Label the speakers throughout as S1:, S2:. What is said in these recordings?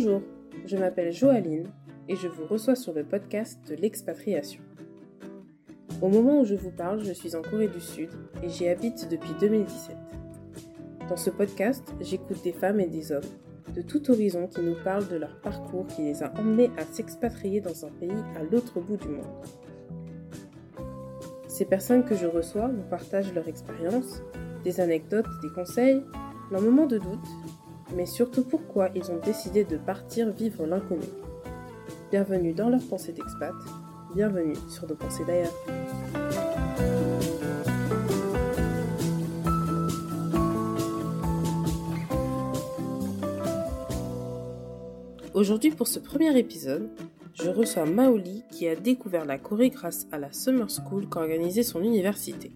S1: Bonjour, je m'appelle Joaline et je vous reçois sur le podcast de l'expatriation. Au moment où je vous parle, je suis en Corée du Sud et j'y habite depuis 2017. Dans ce podcast, j'écoute des femmes et des hommes de tout horizon qui nous parlent de leur parcours qui les a emmenés à s'expatrier dans un pays à l'autre bout du monde. Ces personnes que je reçois vous partagent leur expérience, des anecdotes, des conseils, leurs moments de doute, mais surtout pourquoi ils ont décidé de partir vivre l'inconnu. Bienvenue dans leur pensée d'expat, bienvenue sur nos pensées d'ailleurs. Aujourd'hui pour ce premier épisode, je reçois Maoli qui a découvert la Corée grâce à la Summer School qu'organisait son université.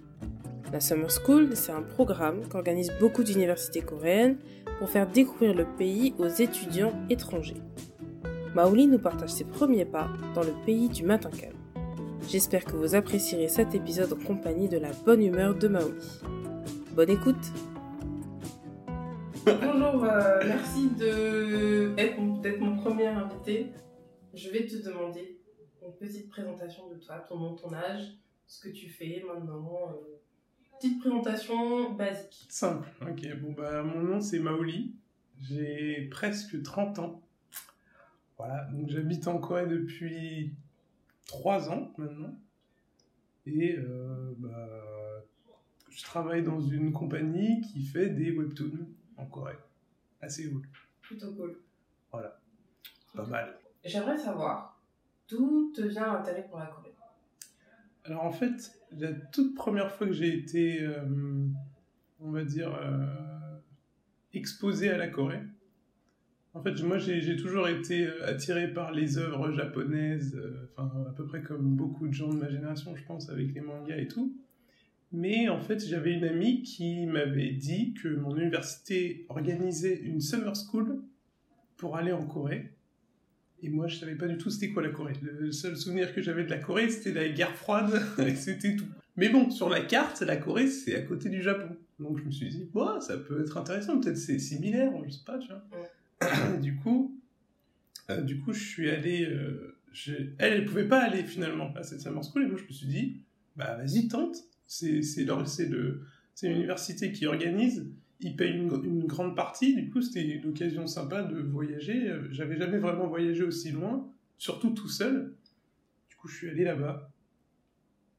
S1: La Summer School, c'est un programme qu'organisent beaucoup d'universités coréennes pour faire découvrir le pays aux étudiants étrangers. Maoli nous partage ses premiers pas dans le pays du matin calme. J'espère que vous apprécierez cet épisode en compagnie de la bonne humeur de Maoli. Bonne écoute Bonjour, euh, merci d'être mon premier invité. Je vais te demander une petite présentation de toi, ton nom, ton âge, ce que tu fais maintenant. Euh, petite présentation basique.
S2: Simple, ok. Bon, bah, mon nom c'est Maoli. J'ai presque 30 ans. Voilà, donc j'habite en Corée depuis 3 ans maintenant. Et euh, bah, je travaille dans une compagnie qui fait des webtoons en Corée. Assez cool.
S1: Plutôt cool.
S2: Voilà. Pas mal.
S1: J'aimerais savoir d'où te vient l'intérêt pour la Corée?
S2: Alors en fait, la toute première fois que j'ai été, euh, on va dire, euh, exposé à la Corée, en fait, moi j'ai toujours été euh, attiré par les œuvres japonaises, enfin à peu près comme beaucoup de gens de ma génération, je pense, avec les mangas et tout. Mais en fait, j'avais une amie qui m'avait dit que mon université organisait une summer school pour aller en Corée. Et moi, je savais pas du tout c'était quoi la Corée. Le seul souvenir que j'avais de la Corée, c'était la guerre froide, et c'était tout. Mais bon, sur la carte, la Corée, c'est à côté du Japon. Donc je me suis dit, ça peut être intéressant, peut-être c'est similaire, je sais pas, tu vois. du coup, euh, du coup, je suis allé. Euh, elle, elle pouvait pas aller finalement à cette summer school, et moi je me suis dit, bah vas-y, tente c'est c'est une université qui organise, ils payent une, grande partie, du coup c'était une occasion sympa de voyager. J'avais jamais vraiment voyagé aussi loin, surtout tout seul. Du coup je suis allé là-bas.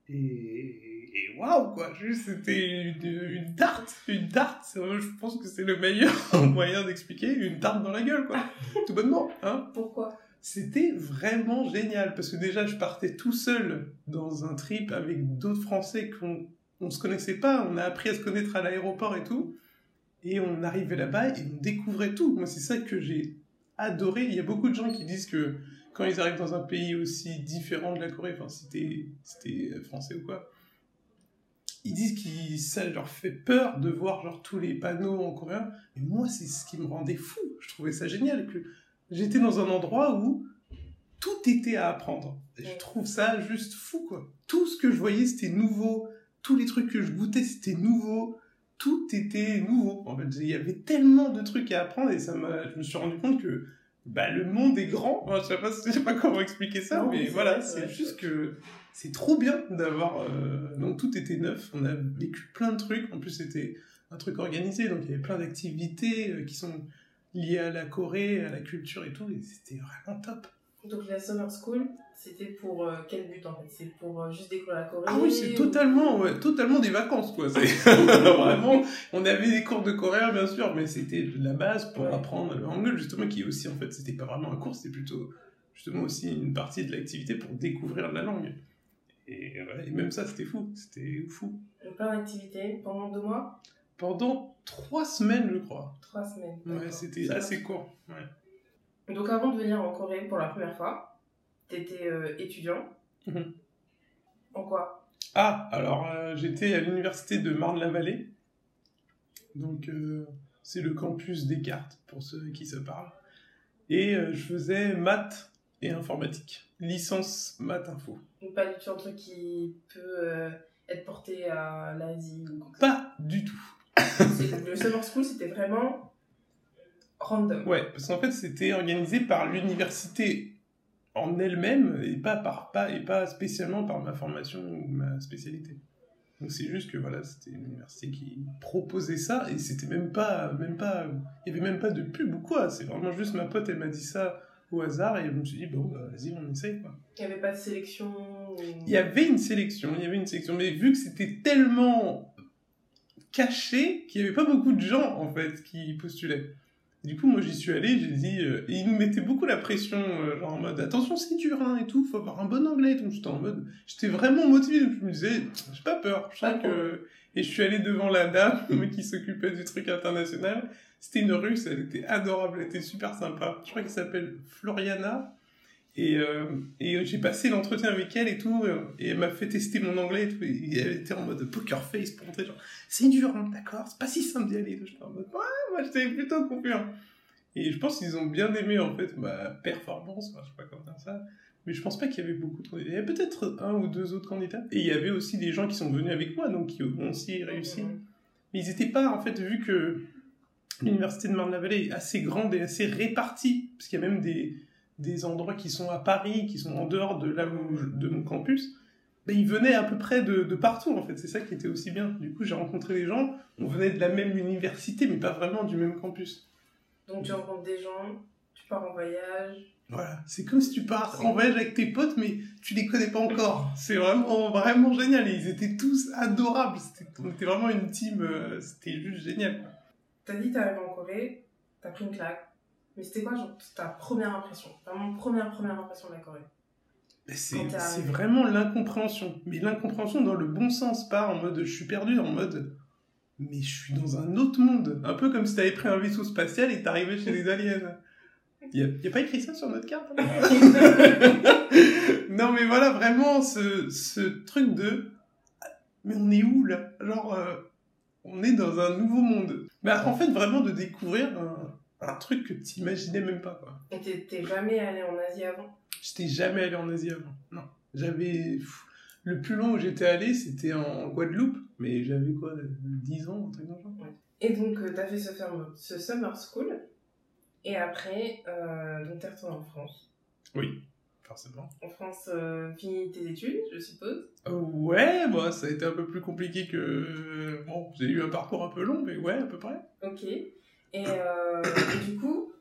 S2: Et, waouh quoi, c'était une, une tarte, une tarte. Je pense que c'est le meilleur moyen d'expliquer une tarte dans la gueule quoi, tout bonnement. Hein
S1: Pourquoi?
S2: C'était vraiment génial parce que déjà je partais tout seul dans un trip avec d'autres Français qu'on on se connaissait pas, on a appris à se connaître à l'aéroport et tout, et on arrivait là-bas et on découvrait tout. Moi c'est ça que j'ai adoré. Il y a beaucoup de gens qui disent que quand ils arrivent dans un pays aussi différent de la Corée, enfin c'était c'était français ou quoi, ils disent que ça leur fait peur de voir genre tous les panneaux en coréen. Mais moi c'est ce qui me rendait fou. Je trouvais ça génial que j'étais dans un endroit où tout était à apprendre. Et je trouve ça juste fou, quoi. Tout ce que je voyais, c'était nouveau. Tous les trucs que je goûtais, c'était nouveau. Tout était nouveau. En fait, il y avait tellement de trucs à apprendre et ça m'a, je me suis rendu compte que bah, le monde est grand. je sais pas, sais pas comment expliquer ça, mais voilà, c'est juste que c'est trop bien d'avoir. Euh, donc tout était neuf. On a vécu plein de trucs. En plus, c'était un truc organisé, donc il y avait plein d'activités euh, qui sont lié à la Corée, à la culture et tout, et c'était vraiment top.
S1: Donc la Summer School, c'était pour euh, quel but en fait? C'est pour euh, juste découvrir la Corée
S2: Ah oui, c'est totalement, ouais, totalement des vacances quoi. vraiment, on avait des cours de coréen bien sûr, mais c'était la base pour apprendre le hangul justement, qui est aussi en fait, c'était pas vraiment un cours, c'était plutôt justement aussi une partie de l'activité pour découvrir la langue. Et, et même ça, c'était fou, c'était fou.
S1: Plein d'activités pendant deux mois?
S2: Pendant trois semaines, je crois.
S1: Trois semaines.
S2: Ouais, c'était assez court. Ouais.
S1: Donc avant de venir en Corée pour la première fois, tu étais euh, étudiant. Mhm. En quoi?
S2: Ah, alors euh, j'étais à l'université de Marne-la-Vallée. Donc euh, c'est le campus Descartes, pour ceux qui se parlent. Et je faisais maths et informatique. Licence maths info.
S1: Donc pas du tout un truc qui peut être porté à l'Asie ou
S2: Pas du tout
S1: le summer school, c'était vraiment random.
S2: Ouais, parce qu'en fait, c'était organisé par l'université en elle-même et pas par pas et pas spécialement par ma formation ou ma spécialité. Donc c'est juste que voilà, c'était une université qui proposait ça et c'était même pas même pas il y avait même pas de pub ou quoi, c'est vraiment juste ma pote elle m'a dit ça au hasard et je me suis dit bon bah, vas-y on essaye quoi.
S1: Il n'y avait pas de sélection
S2: Il y avait une sélection, il y avait une sélection mais vu que c'était tellement caché qu'il n'y avait pas beaucoup de gens en fait qui postulaient. Du coup, moi, j'y suis allé, j'ai dit, euh, et ils nous mettaient beaucoup la pression, euh, genre en mode, attention, c'est dur, hein, et tout, faut avoir un bon anglais, donc j'étais en mode, j'étais vraiment motivé, je me disais, j'ai pas peur, je sens que, et je suis allé devant la dame qui s'occupait du truc international, c'était une russe, elle était adorable, elle était super sympa, je crois qu'elle s'appelle Floriana, et, euh, et j'ai passé l'entretien avec elle et tout, et elle m'a fait tester mon anglais et tout, et elle était en mode poker face pour montrer genre, c'est dur, hein, d'accord, c'est pas si simple d'y aller. J'étais en mode, ouais, moi j'étais plutôt confiant. Et je pense qu'ils ont bien aimé en fait ma performance, enfin, je sais pas comment dire ça, mais je pense pas qu'il y avait beaucoup de. Il y avait peut-être un ou deux autres candidats, et il y avait aussi des gens qui sont venus avec moi, donc qui ont aussi réussi. Mais ils étaient pas, en fait, vu que l'université de Marne-la-Vallée est assez grande et assez répartie, parce qu'il y a même des des endroits qui sont à Paris, qui sont en dehors de là où de mon campus, ben, ils venaient à peu près de, de partout en fait. C'est ça qui était aussi bien. Du coup, j'ai rencontré des gens, on venait de la même université, mais pas vraiment du même campus.
S1: Donc tu rencontres des gens, tu pars en voyage.
S2: Voilà, c'est comme si tu pars en voyage avec tes potes, mais tu les connais pas encore. C'est vraiment, vraiment génial. Et ils étaient tous adorables. on était vraiment une team, euh, c'était juste génial.
S1: T'as dit t'arrives en Corée, t'as pris une claque, mais c'était quoi genre, ta première impression? Vraiment première, première impression de la Corée
S2: c'est vraiment l'incompréhension. Mais l'incompréhension dans le bon sens, pas en mode je suis perdu, en mode mais je suis dans un autre monde. Un peu comme si t'avais pris un vaisseau spatial et t'arrivais chez les aliens. Il y, a, pas écrit ça sur notre carte? Hein Non mais voilà, vraiment ce, ce, truc de mais on est où là? Genre euh, on est dans un nouveau monde. Bah en fait vraiment de découvrir un, un truc que tu imaginais même pas. Quoi.
S1: Et t'es jamais allé en Asie avant?
S2: J'étais jamais allé en Asie avant. Non. J'avais. Le plus long où j'étais allé, c'était en Guadeloupe, mais j'avais quoi 10 ans, un truc comme ça.
S1: Et donc, euh, t'as fait ce, ce summer school, et après, euh, donc t'es retourné en France.
S2: Oui, forcément.
S1: En France, euh, fini tes études, je suppose
S2: euh, Ouais, moi, ça a été un peu plus compliqué que. Bon, j'ai eu un parcours un peu long, mais ouais, à peu près.
S1: Ok. Et, euh, et du coup,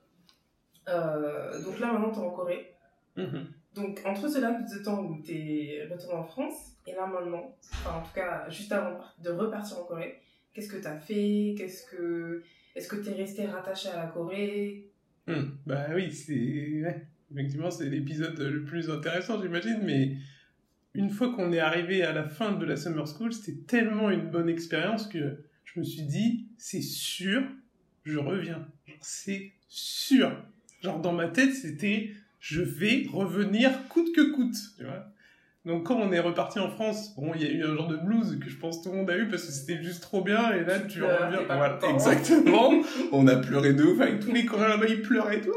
S1: euh, donc là maintenant t'es en Corée.
S2: Mhm.
S1: Donc entre ce laps de temps où t'es retourné en France et là maintenant, enfin en tout cas juste avant de repartir en Corée, qu'est-ce que t'as fait? Qu'est-ce que est-ce que t'es resté rattaché à la Corée?
S2: Hmm. Bah oui, c'est ouais. effectivement c'est l'épisode le plus intéressant j'imagine, mais une fois qu'on est arrivé à la fin de la summer school, c'était tellement une bonne expérience que je me suis dit c'est sûr je reviens. C'est sûr. Genre dans ma tête, c'était je vais revenir coûte que coûte, tu vois. Donc quand on est reparti en France, bon, il y a eu un genre de blues que je pense tout le monde a eu parce que c'était juste trop bien et là tu, reviens. Voilà, exactement. on a pleuré de ouf avec tous les Coréens là-bas, ils pleuraient tout.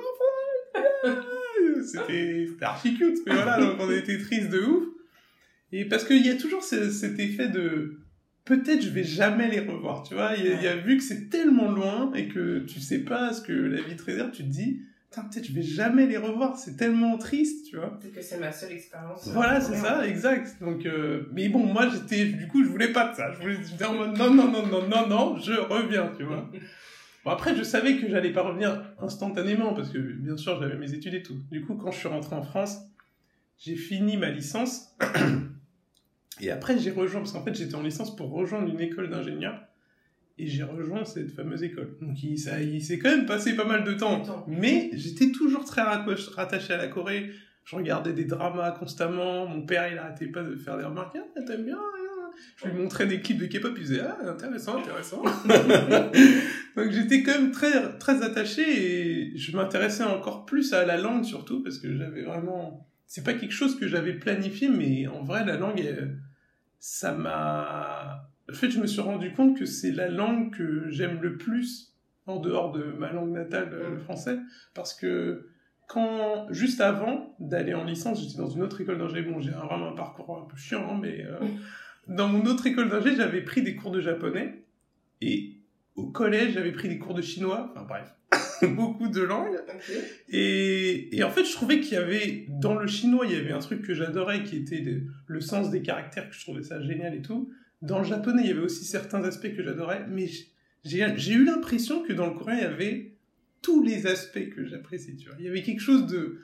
S2: C'était archi cute, mais voilà, donc on était triste de ouf. Et parce qu'il y a toujours cet effet de peut-être je vais jamais les revoir, tu vois. Il y, a, vu que c'est tellement loin et que tu sais pas ce que la vie te réserve, tu te dis, peut-être je vais jamais les revoir, c'est tellement triste, tu vois.
S1: Peut-être que c'est ma seule expérience.
S2: Voilà, c'est ça, exact. Donc, euh, mais bon, moi j'étais, du coup, je voulais pas de ça. Je voulais, j'étais en mode, non, non, non, non, non, non, je reviens, tu vois. Bon, après, je savais que j'allais pas revenir instantanément parce que, bien sûr, j'avais mes études et tout. Du coup, quand je suis rentré en France, j'ai fini ma licence. Et après, j'ai rejoint, parce qu'en fait, j'étais en licence pour rejoindre une école d'ingénieur. Et j'ai rejoint cette fameuse école. Donc, il, ça, il s'est quand même passé pas mal de temps. Mais j'étais toujours très rattaché à la Corée. Je regardais des dramas constamment. Mon père, il arrêtait pas de faire des remarques. Ah, t'aimes bien hein Je lui montrais des clips de K-pop. Il disait Ah, intéressant, intéressant. Donc, j'étais quand même très, très attaché. Et je m'intéressais encore plus à la langue, surtout, parce que j'avais vraiment c'est pas quelque chose que j'avais planifié, mais en vrai, la langue, ça m'a. En fait, je me suis rendu compte que c'est la langue que j'aime le plus en dehors de ma langue natale, le français, parce que quand juste avant d'aller en licence, j'étais dans une autre école d'ingé. Bon, j'ai vraiment un parcours un peu chiant, hein, mais euh, dans mon autre école d'ingé, j'avais pris des cours de japonais et au collège, j'avais pris des cours de chinois, enfin bref, beaucoup de langues. Et, et en fait, je trouvais qu'il y avait, dans le chinois, il y avait un truc que j'adorais, qui était le, le sens des caractères, que je trouvais ça génial et tout. Dans le japonais, il y avait aussi certains aspects que j'adorais, mais j'ai eu l'impression que dans le coréen, il y avait tous les aspects que tu vois. Il y avait quelque chose de...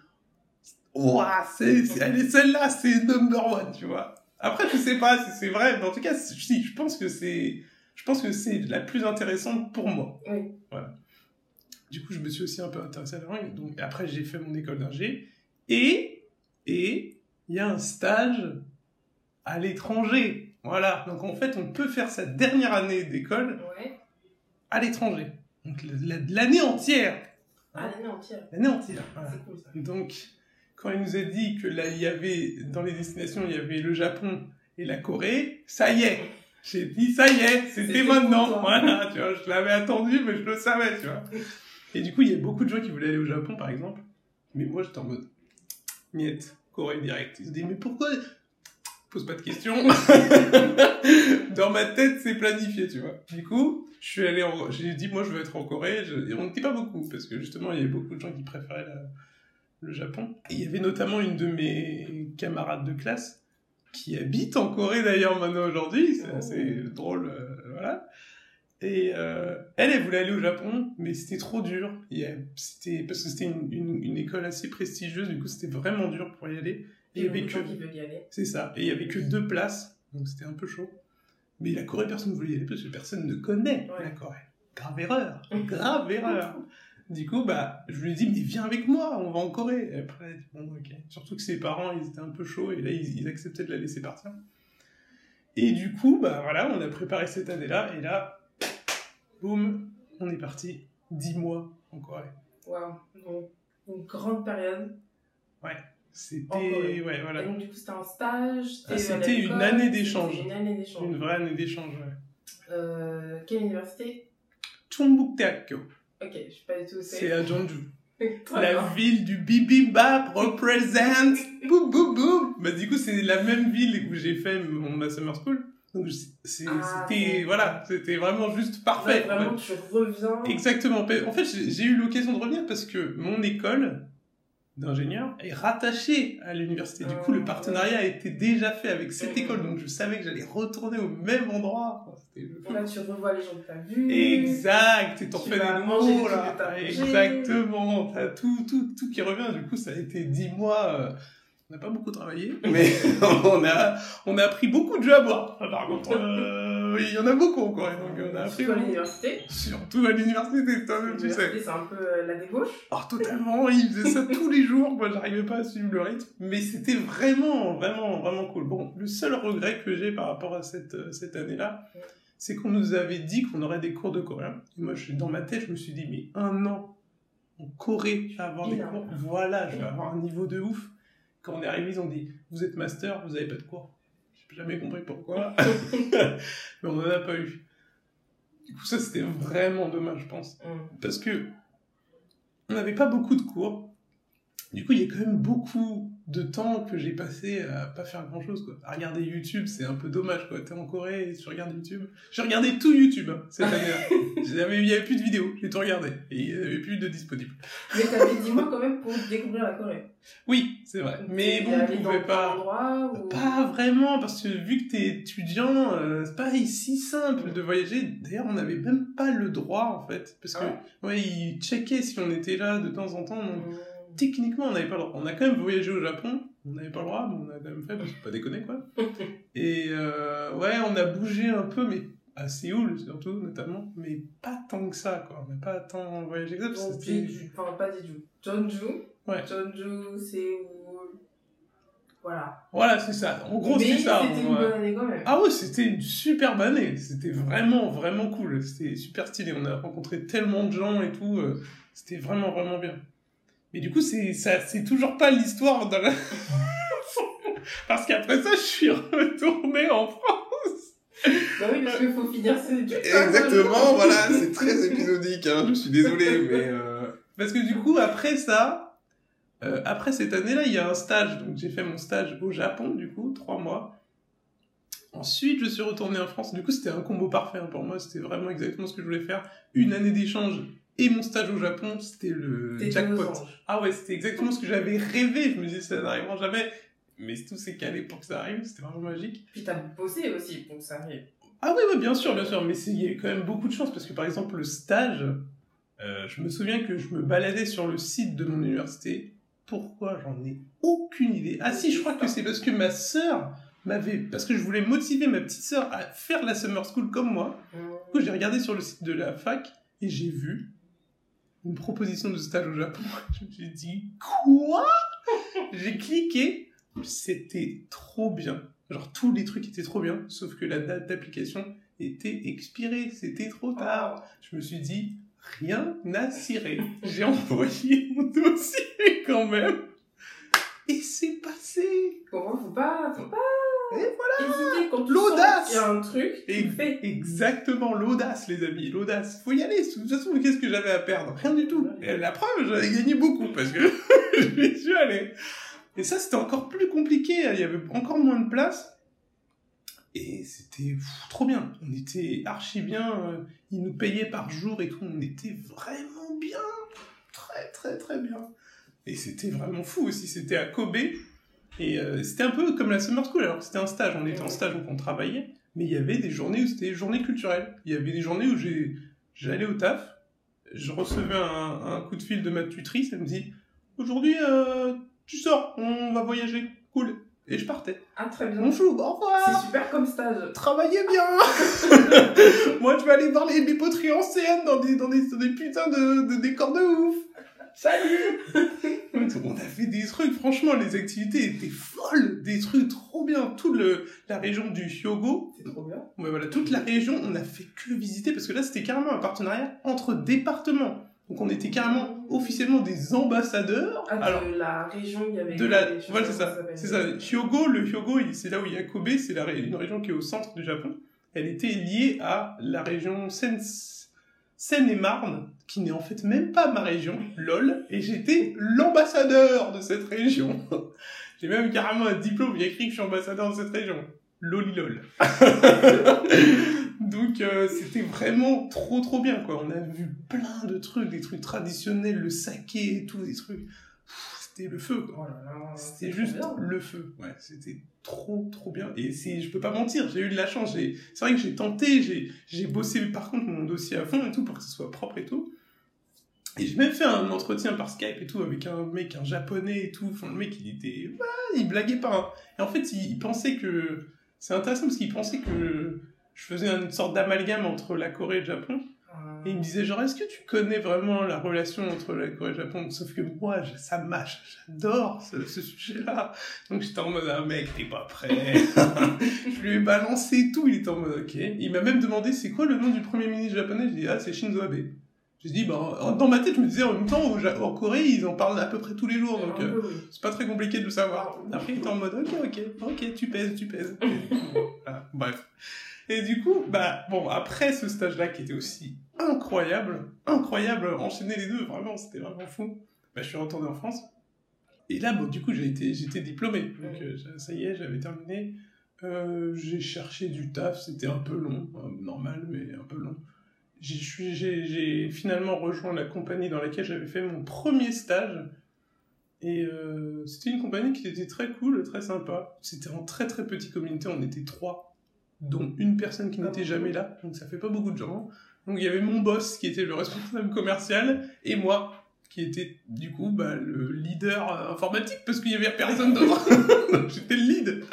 S2: Ouah, c'est, celle-là, c'est number one, tu vois. Après, je sais pas si c'est vrai, mais en tout cas, si, je pense que c'est, je pense que c'est la plus intéressante pour moi.
S1: Oui.
S2: Voilà. Du coup, je me suis aussi un peu intéressé à la langue. Donc, après, j'ai fait mon école d'ingé. Et, et, il y a un stage à l'étranger. Voilà. Donc, en fait, on peut faire sa dernière année d'école
S1: Ouais.
S2: à l'étranger. Donc, la- la- l'année entière.
S1: Ah, l'année entière.
S2: L'année entière. Voilà.
S1: C'est cool ça.
S2: Donc, quand il nous a dit que là, il y avait, dans les destinations, il y avait le Japon et la Corée, ça y est. J'ai dit, ça y est, c'était maintenant. Voilà, tu vois, je l'avais attendu, mais je le savais, tu vois. Et du coup, il y a beaucoup de gens qui voulaient aller au Japon, par exemple. Mais moi, j'étais en mode, miette, Corée direct. Ils se disent, mais pourquoi? Pose pas de questions. Dans ma tête, c'est planifié, tu vois. Du coup, je suis allé en... J'ai dit, moi, je veux être en Corée. Je- Et on n'était pas beaucoup, parce que justement, il y avait beaucoup de gens qui préféraient la- le Japon. Et il y avait notamment une de mes camarades de classe qui habite en Corée, d'ailleurs, maintenant, aujourd'hui. C'est
S1: Oh.
S2: assez drôle, euh, voilà. Et euh, elle, elle voulait aller au Japon, mais c'était trop dur. A- C'était parce que c'était une, une, une école assez prestigieuse, du coup c'était vraiment dur pour y aller. Et il y avait que c'est ça. Et il y avait que deux places, donc c'était un peu chaud. Mais la Corée, personne ne voulait y aller parce que personne ne connaît
S1: Ouais.
S2: la Corée. Grave erreur, grave erreur. Du coup, bah, je lui ai dit, mais viens avec moi, on va en Corée. Et après, bon, ok. Surtout que ses parents, ils étaient un peu chauds et là, ils, ils acceptaient de la laisser partir. Et du coup, bah voilà, on a préparé cette année-là et là, boum, on est parti. Dix mois en Corée.
S1: Waouh. Donc, une grande période.
S2: C'était,
S1: En Corée.
S2: ouais, voilà.
S1: Et donc, du coup, c'était un stage.
S2: Ah, c'était une année
S1: c'était
S2: d'échange.
S1: Une année d'échange.
S2: Une vraie année d'échange, ouais.
S1: Euh, quelle université?
S2: Chongbukdeakyo.
S1: Ok, je sais pas du tout
S2: C'est à Jeonju. La
S1: bien.
S2: ville du bibimbap represent. boum boum boum. Bah du coup c'est la même ville où j'ai fait mon ma summer school. Donc
S1: Ah,
S2: c'était voilà, c'était vraiment juste
S1: Ouais,
S2: parfait.
S1: tu reviens.
S2: Exactement. En fait, j'ai eu l'occasion de revenir parce que mon école d'ingénieur est rattachée à l'université. Du coup,
S1: Ah,
S2: le partenariat a été déjà fait avec cette école, donc je savais que j'allais retourner au même endroit. Enfin.
S1: Là, tu revois les gens que t'as vus.
S2: Exact, et t'en fais des nouveaux, là. Exactement, t'as tout, tout, tout qui revient. Du coup, ça a été dix mois. On n'a pas beaucoup travaillé, mais on a, on a appris beaucoup de jeux à boire. Ah, Par contre, euh, oui, il y en a beaucoup encore. et Donc, on a appris
S1: Surtout à l'université.
S2: Surtout à l'université, toi-même, tu sais.
S1: C'est un peu euh, la débauche.
S2: Alors, totalement, il faisait ça tous les jours. Moi, j'arrivais pas à suivre le rythme. Mais c'était vraiment, vraiment, vraiment cool. Bon, le seul regret que j'ai par rapport à cette, euh, cette année-là, c'est qu'on nous avait dit qu'on aurait des cours de coréen. Et moi, je dans ma tête, je me suis dit, mais un an en Corée à avoir des cours, voilà, je vais avoir un niveau de ouf. Quand on est arrivé, ils ont dit, vous êtes master, vous avez pas de cours. J'ai jamais compris pourquoi. mais on en a pas eu. Du coup, ça, c'était vraiment dommage, je pense
S1: Mm.
S2: parce que on n'avait pas beaucoup de cours. Du coup, il y a quand même beaucoup de temps que j'ai passé à pas faire grand chose, quoi. À regarder YouTube, c'est un peu dommage, quoi. T'es en Corée et tu regardes YouTube. J'ai regardé tout YouTube, hein, cette année-là. J'avais- Il y avait plus de vidéos, j'ai tout regardé. Et il y avait plus de disponibles.
S1: Mais t'avais 10 mois quand même pour découvrir la Corée.
S2: Oui, c'est vrai. Mais bon,
S1: dans
S2: pouvait pas.
S1: ou...
S2: Pas vraiment, parce que vu que t'es étudiant, euh, c'est pas si simple de voyager. D'ailleurs, on n'avait même pas le droit, en fait. Parce que,
S1: Ah
S2: ouais, ils checkaient si on était là de temps en temps. donc
S1: Mm.
S2: Techniquement, on n'avait pas le droit. On a quand même voyagé au Japon, on n'avait pas le droit, mais on a quand même fait, parce que pas déconner, quoi. Et euh, ouais, on a bougé un peu, mais à Séoul, surtout, notamment, mais pas tant que ça, quoi. On n'a pas tant voyagé que ça, parce que
S1: Donc,
S2: c'était...
S1: Jeju, enfin pas Jeju, Jeonju.
S2: Ouais.
S1: Jeonju, Séoul. Voilà.
S2: Voilà, c'est ça. En gros, c'est ça.
S1: c'était une
S2: on-
S1: bonne année quand même.
S2: Ah ouais, c'était une superbe année. C'était vraiment, vraiment cool. C'était super stylé. On a rencontré tellement de gens et tout. euh, C'était vraiment, vraiment bien. Mais du coup, c'est ça, c'est toujours pas l'histoire dans la... Parce qu'après ça, je suis retourné en France.
S1: Bah oui, parce qu'il faut finir ses études.
S3: Exactement, voilà, c'est très épisodique, hein, je suis désolé, mais... Euh...
S2: Parce que du coup, après ça, euh, après cette année-là, il y a un stage. Donc j'ai fait mon stage au Japon, du coup, trois mois. Ensuite, je suis retourné en France. Du coup, c'était un combo parfait hein, pour moi. C'était vraiment exactement ce que je voulais faire. Une année d'échange et mon stage au Japon, c'était le jackpot. Ah ouais, c'était exactement ce que j'avais rêvé. Je me disais, ça n'arrivera jamais. Mais tout s'est calé pour que ça arrive. C'était vraiment magique.
S1: Puis t'as bossé aussi pour que ça arrive.
S2: Ah oui, oui, bien sûr, bien sûr. Mais il y a eu quand même beaucoup de chance parce que par exemple, le stage, euh, je me souviens que je me baladais sur le site de mon université. Pourquoi? J'en ai aucune idée. Ah si, je crois que c'est parce que ma sœur m'avait. Parce que je voulais motiver ma petite sœur à faire la summer school comme moi. Du coup, j'ai regardé sur le site de la fac et j'ai vu une proposition de stage au Japon. Je me suis dit, quoi? J'ai cliqué, c'était trop bien. Genre, tous les trucs étaient trop bien, sauf que la date d'application était expirée, c'était trop tard. Je me suis dit, rien à cirer. J'ai envoyé mon dossier quand même. Et c'est passé.
S1: Comment faut pas, faut pas
S2: Et voilà L'audace
S1: qu'il y a un truc,
S2: Et-
S1: le fais.
S2: Exactement, l'audace, les amis, l'audace. Faut y aller. De toute façon, qu'est-ce que j'avais à perdre? Rien du tout. Et la preuve, j'avais gagné beaucoup parce que j'y suis allé. Et ça, c'était encore plus compliqué. Il y avait encore moins de place. Et c'était trop bien. On était archi bien. euh, Ils nous payaient par jour et tout. On était vraiment bien. Très, très, très bien. Et c'était vraiment fou aussi. C'était à Kobe. Et euh, c'était un peu comme la Summer School. Alors, c'était un stage. On était en stage donc on travaillait. Mais il y avait des journées où c'était journée culturelle. Il y avait des journées où j'allais au taf, je recevais un, un coup de fil de ma tutrice, elle me dit Aujourd'hui, euh, tu sors, on va voyager, cool. Et je partais.
S1: Ah, très bien.
S2: Bonjour, au revoir
S1: C'est super comme stage.
S2: Travaillez bien Moi, je vais aller voir les, les poteries anciennes dans des, dans des, dans des putains de, de décors de ouf Salut On a fait des trucs, franchement, les activités étaient folles, des trucs trop bien. Toute le, la région du Hyogo,
S1: C'est trop bien.
S2: Ouais, voilà, toute la région, on a fait que visiter parce que là, c'était carrément un partenariat entre départements. Donc, on était carrément officiellement des ambassadeurs.
S1: Ah, de
S2: Alors,
S1: la région, il y avait.
S2: de la, voilà, c'est ça, c'est ça. Hyogo, le Hyogo, c'est là où il y a Kobe, c'est la, une région qui est au centre du Japon. Elle était liée à la région Seine, Seine-et-Marne, qui n'est en fait même pas ma région, lol, et j'étais l'ambassadeur de cette région. J'ai même carrément un diplôme, il y a écrit que je suis ambassadeur de cette région. Lolilol. Donc euh, c'était vraiment trop trop bien quoi. On a vu plein de trucs, des trucs traditionnels, le saké et tout, des trucs. C'était le feu quoi.
S1: Oh
S2: C'était juste
S1: bien.
S2: le feu. Ouais, c'était trop trop bien. Et c'est, je peux pas mentir, j'ai eu de la chance. C'est vrai que j'ai tenté, j'ai bossé par contre mon dossier à fond et tout pour que ce soit propre et tout. Et j'ai même fait un entretien par Skype et tout avec un mec, un japonais et tout. Le mec, il était, ouais, il blaguait pas. hein. Et en fait, il, pensait que, c'est intéressant parce qu'il pensait que je faisais une sorte d'amalgame entre la Corée et le Japon. Et il me disait genre, est-ce que tu connais vraiment la relation entre la Corée et le Japon? Sauf que moi, ça mâche, j'adore ce, sujet-là. Donc j'étais en mode, ah mec, t'es pas prêt. je lui ai balancé tout, il était en mode, ok. Il m'a même demandé, c'est quoi le nom du premier ministre japonais? Je dis, ah, c'est Shinzo Abe. J'ai dit, bah, dans ma tête, je me disais, en même temps, en Corée, ils en parlent à peu près tous les jours, donc euh, c'est pas très compliqué de le savoir. Après, il était en mode, ok, ok, ok, tu pèses, tu pèses. Voilà, bref. Et du coup, bah, bon, après ce stage-là qui était aussi incroyable, incroyable, enchaîner les deux, vraiment, c'était vraiment fou. Bah, je suis retourné en France. Et là, bon, du coup, j'ai été, j'étais diplômé. Donc, euh, ça y est, j'avais terminé. Euh, j'ai cherché du taf, c'était un peu long, euh, normal, mais un peu long. J'ai, finalement rejoint la compagnie dans laquelle j'avais fait mon premier stage. Et euh, c'était une compagnie qui était très cool, très sympa. C'était en très très petite communauté, on était trois, dont une personne qui n'était jamais là, donc ça fait pas beaucoup de gens. Donc il y avait mon boss qui était le responsable commercial et moi qui était du coup bah, le leader euh, informatique parce qu'il y avait personne d'autre. J'étais le lead.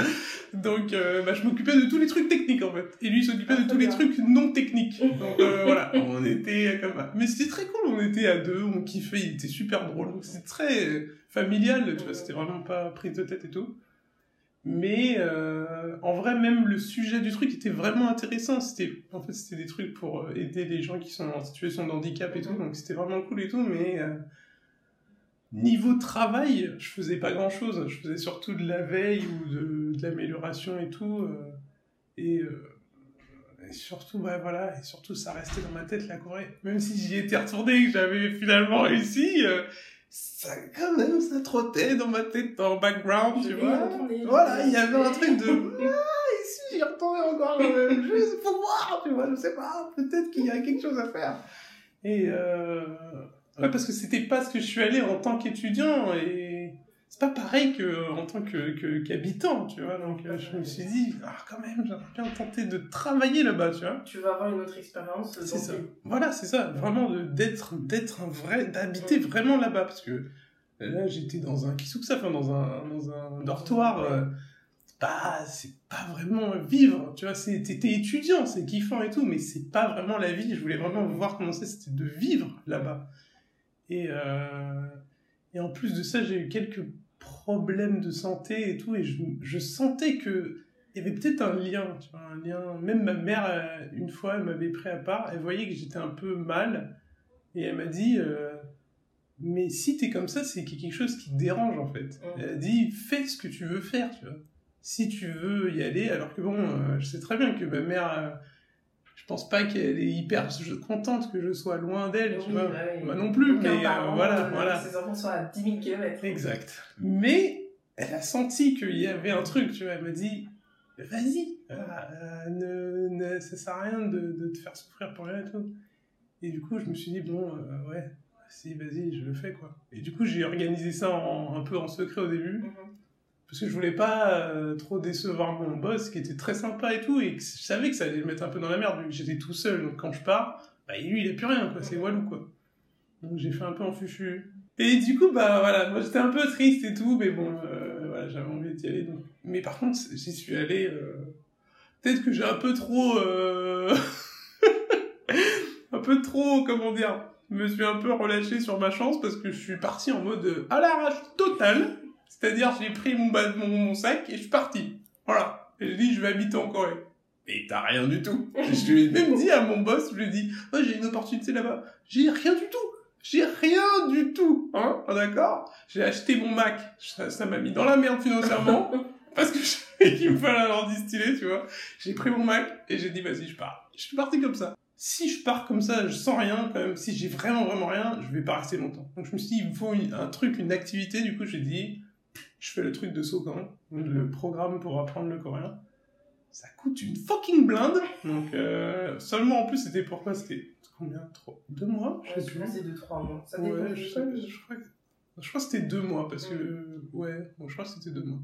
S2: Donc euh, bah, je m'occupais de tous les trucs techniques en fait. Et lui il s'occupait
S1: Ah,
S2: de
S1: très
S2: tous les trucs non techniques. Donc euh, voilà, on était comme ça. Mais c'était très cool, on était à deux, on kiffait, il était super drôle. C'était très familial, tu vois, c'était vraiment pas prise de tête et tout. Mais euh, en vrai, même le sujet du truc était vraiment intéressant. C'était, en fait, c'était des trucs pour euh, aider les gens qui sont en situation de handicap et tout, donc c'était vraiment cool et tout. Mais euh, niveau travail, je faisais pas grand chose. Je faisais surtout de la veille ou de, de l'amélioration et tout. euh, et, et surtout, bah voilà, et surtout, ça restait dans ma tête la Corée. Même si j'y étais retourné et que j'avais finalement réussi. Ça, quand même, ça trottait dans ma tête, en background, tu vois. Voilà, il y avait un truc de. Ah, ici, j'y retournais encore, euh, juste pour voir, tu vois, je sais pas, peut-être qu'il y a quelque chose à faire. Et euh... ouais, parce que c'était pas ce que je suis allé en tant qu'étudiant et c'est pas pareil que en tant que que- qu'habitant, tu vois. Donc euh, je me suis dit, ah quand même, j'aimerais bien tenter de travailler là-bas, tu vois.
S1: Tu vas avoir une autre expérience
S2: C'est ça. Voilà, c'est ça. Vraiment d'être d'être un vrai, d'habiter vraiment là-bas parce que là j'étais dans un kisuksa, enfin dans un dans un dortoir. euh, bah c'est pas vraiment vivre, tu vois. T'étais étudiant, c'est kiffant et tout, mais c'est pas vraiment la vie. Je voulais vraiment voir comment c'était de vivre là-bas. Et euh, et en plus de ça, j'ai eu quelques problèmes de santé et tout, et je, je sentais que il y avait peut-être un lien, tu vois, un lien. Même ma mère, euh, une fois, elle m'avait pris à part, elle voyait que j'étais un peu mal, et elle m'a dit, euh, mais si t'es comme ça, c'est quelque chose qui te dérange en fait.
S1: Mhm.
S2: Elle a dit, fais ce que tu veux faire, tu vois. Si tu veux y aller, alors que bon, euh, je sais très bien que ma mère, je pense pas qu'elle est hyper contente que je sois loin d'elle, tu vois.
S1: bah oui.
S2: Moi non plus,
S1: Aucun
S2: mais euh, voilà,
S1: euh,
S2: voilà.
S1: Ses enfants sont à 10 000 km.
S2: Exact. Mais elle a senti qu'il y avait un truc, tu vois. Elle m'a dit, vas-y, euh, ne, ne, ça sert à rien de, de te faire souffrir pour rien et tout. Et du coup, je me suis dit, bon, euh, ouais, si, vas-y, je le fais, quoi. Et du coup, j'ai organisé ça en- un peu en secret au début,
S1: Mhm.
S2: Parce que je voulais pas euh, trop décevoir mon boss, qui était très sympa et tout, et que je savais que ça allait le mettre un peu dans la merde, vu que j'étais tout seul. Donc quand je pars, bah, lui, il a plus rien, quoi. C'est Walou, quoi. Donc j'ai fait un peu en fufu. Et du coup, bah voilà, moi j'étais un peu triste et tout, mais bon, euh, voilà, j'avais envie d'y aller. Mais par contre, j'y suis allé. euh, Peut-être que j'ai un peu trop. un peu trop, comment dire, me suis un peu relâché sur ma chance parce que je suis parti en mode à l'arrache totale. C'est-à-dire, j'ai pris mon, ba- mon, mon sac et je suis parti. Voilà. Et je dis, je vais habiter en Corée. Et t'as rien du tout. je lui ai même dit à mon boss, je lui ai dit, oh, j'ai une opportunité là-bas. J'ai rien du tout. J'ai rien du tout. Hein? Ah, D'accord J'ai acheté mon Mac. Ça m'a mis dans la merde financièrement. parce que je savais qu'il me fallait un ordi stylé, tu vois. J'ai pris mon Mac et j'ai dit, vas-y, je pars. Je suis parti comme ça. Si je pars comme ça, je sens rien, quand même, si j'ai vraiment, vraiment rien, je vais pas rester longtemps. Donc je me suis dit, il me faut une- un truc, une activité. Du coup, j'ai dit, je fais le truc de Sokan, le programme pour apprendre le coréen. Ça coûte une fucking blinde. Donc, euh, seulement en plus, c'était pourquoi C'était combien? Trois Deux mois?
S1: Je pense que c'est de 3 mois. Ça
S2: Ouais, je, sais, crois que, je crois que c'était deux mois, parce que, ouais, bon, je crois que c'était deux mois.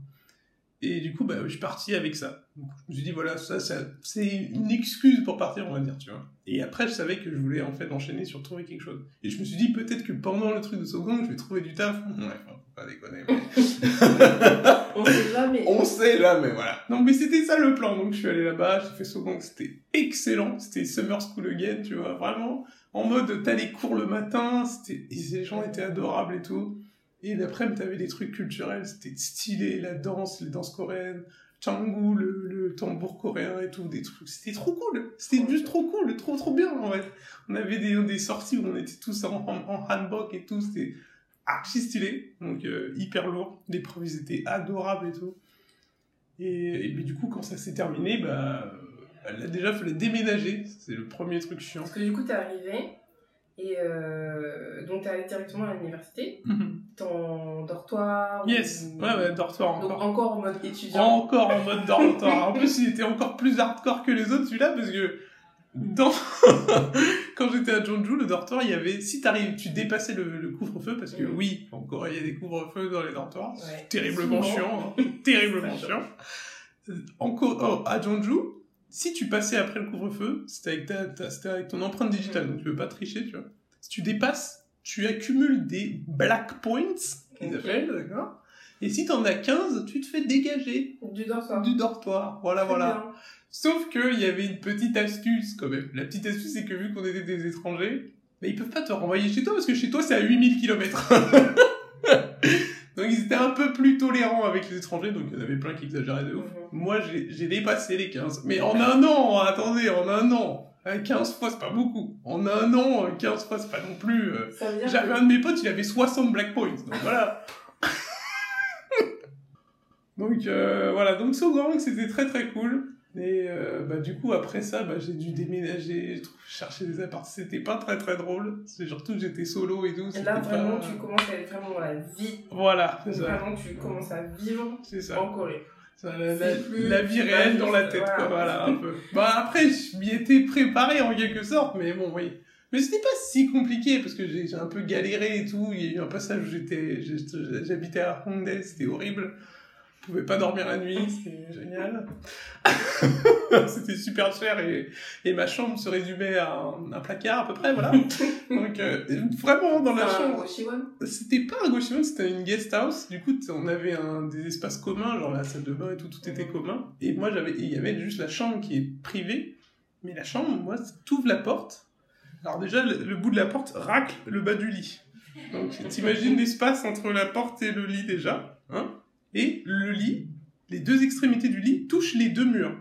S2: Et du coup, bah, je suis parti avec ça. Donc, je me suis dit, voilà, ça, ça c'est une excuse pour partir, on va dire, tu vois. Et après, je savais que je voulais, en fait, enchaîner sur trouver quelque chose. Et je me suis dit, peut-être que pendant le truc de Sogang, je vais trouver du taf. Ouais, enfin, faut pas déconner. mais-
S1: On sait jamais.
S2: on sait jamais, voilà. Donc, mais c'était ça le plan. Donc, je suis allé là-bas, j'ai fait Sogang, c'était excellent. C'était Summer School Again, tu vois, vraiment. En mode, t'as les cours le matin, c'était, les gens étaient adorables et tout. Et l'après-midi, t'avais des trucs culturels, c'était stylé, la danse, les danses coréennes, Changu, le, le tambour coréen et tout, des trucs. C'était trop cool. C'était juste trop cool, trop trop bien, en fait. On avait des, des sorties où on était tous en, en, en hanbok et tout, c'était archi stylé, donc euh, hyper lourd. Les ils étaient adorables et tout. Et, et puis, du coup, quand ça s'est terminé, bah, euh, là, déjà, fallait déménager. C'est le premier truc chiant.
S1: Parce que du coup, t'es arrivé et euh, donc t'es allé directement à l'université. Ton dortoir.
S2: Yes,
S1: ou-
S2: ouais, ouais, dortoir
S1: Donc
S2: encore
S1: en mode étudiant.
S2: Encore en mode dortoir. En plus, il était encore plus hardcore que les autres, celui-là, parce que dans... quand j'étais à Jeonju, le dortoir, il y avait... Si t'arrives, tu dépassais le, le couvre-feu, parce que
S1: Mhm.
S2: oui, en Corée, il y a des couvre-feux dans les dortoirs.
S1: Ouais.
S2: Terriblement chiant. hein. Terriblement chiant. En oh, à Jeonju, si tu passais après le couvre-feu, c'était avec, ta, ta- c'était avec ton empreinte digitale, donc tu peux pas tricher, tu vois. Si tu dépasses, tu accumules des black points, qu'ils appellent, d'accord Et si t'en as 15, tu te fais dégager
S1: Du dortoir.
S2: du dortoir. Voilà,
S1: Très
S2: voilà.
S1: bien.
S2: Sauf qu'il y avait une petite astuce quand même. La petite astuce, c'est que vu qu'on était des étrangers, bah, ils peuvent pas te renvoyer chez toi parce que chez toi, c'est à 8000 km. donc ils étaient un peu plus tolérants avec les étrangers, donc il y en avait plein qui exagéraient de ouf.
S1: Mhm.
S2: Moi, j'ai dépassé les 15. Mais en un an, attendez, en un an. Euh, 15 fois, c'est pas beaucoup. En un an, euh, 15 fois, c'est pas non plus... euh, j'avais
S1: que-
S2: un de mes potes, il avait 60 black points. Donc voilà. donc euh, voilà, donc Sogang, c'était très très cool. Et euh, bah, du coup, après ça, bah, j'ai dû déménager, chercher des apparts. C'était pas très très drôle. C'est surtout que j'étais solo et tout.
S1: Et là,
S2: pas-
S1: vraiment, tu commences à aller vraiment dans la vie.
S2: Voilà, c'est ça.
S1: Vraiment, tu commences à vivre
S2: ça.
S1: en Corée.
S2: Ça, la,
S1: C'est
S2: la-
S1: plus-
S2: la vie réelle dans la tête, quoi,
S1: voilà.
S2: voilà, un peu. Bah, après, je m'y étais préparé en quelque sorte, mais bon, oui. Mais c'était pas si compliqué, parce que j'ai un peu galéré et tout. Il y a eu un passage où j'étais, j'habitais à Hongdae, c'était horrible. Je pouvais pas dormir la nuit, c'était génial. c'était super cher et, et ma chambre se résumait à un, un placard à peu près, voilà. Donc, euh, vraiment, dans la chambre. C'était pas un Goshimun, c'était une guest house. Du coup, on avait un, des espaces communs, genre la salle de bain et tout, tout était commun. Et moi, j'avais, il y avait juste la chambre qui est privée. Mais la chambre, moi, t'ouvres la porte. Alors déjà, le, le bout de la porte racle le bas du lit. Donc, t'imagines l'espace entre la porte et le lit déjà. Hein et le lit, les deux extrémités du lit touchent les deux murs.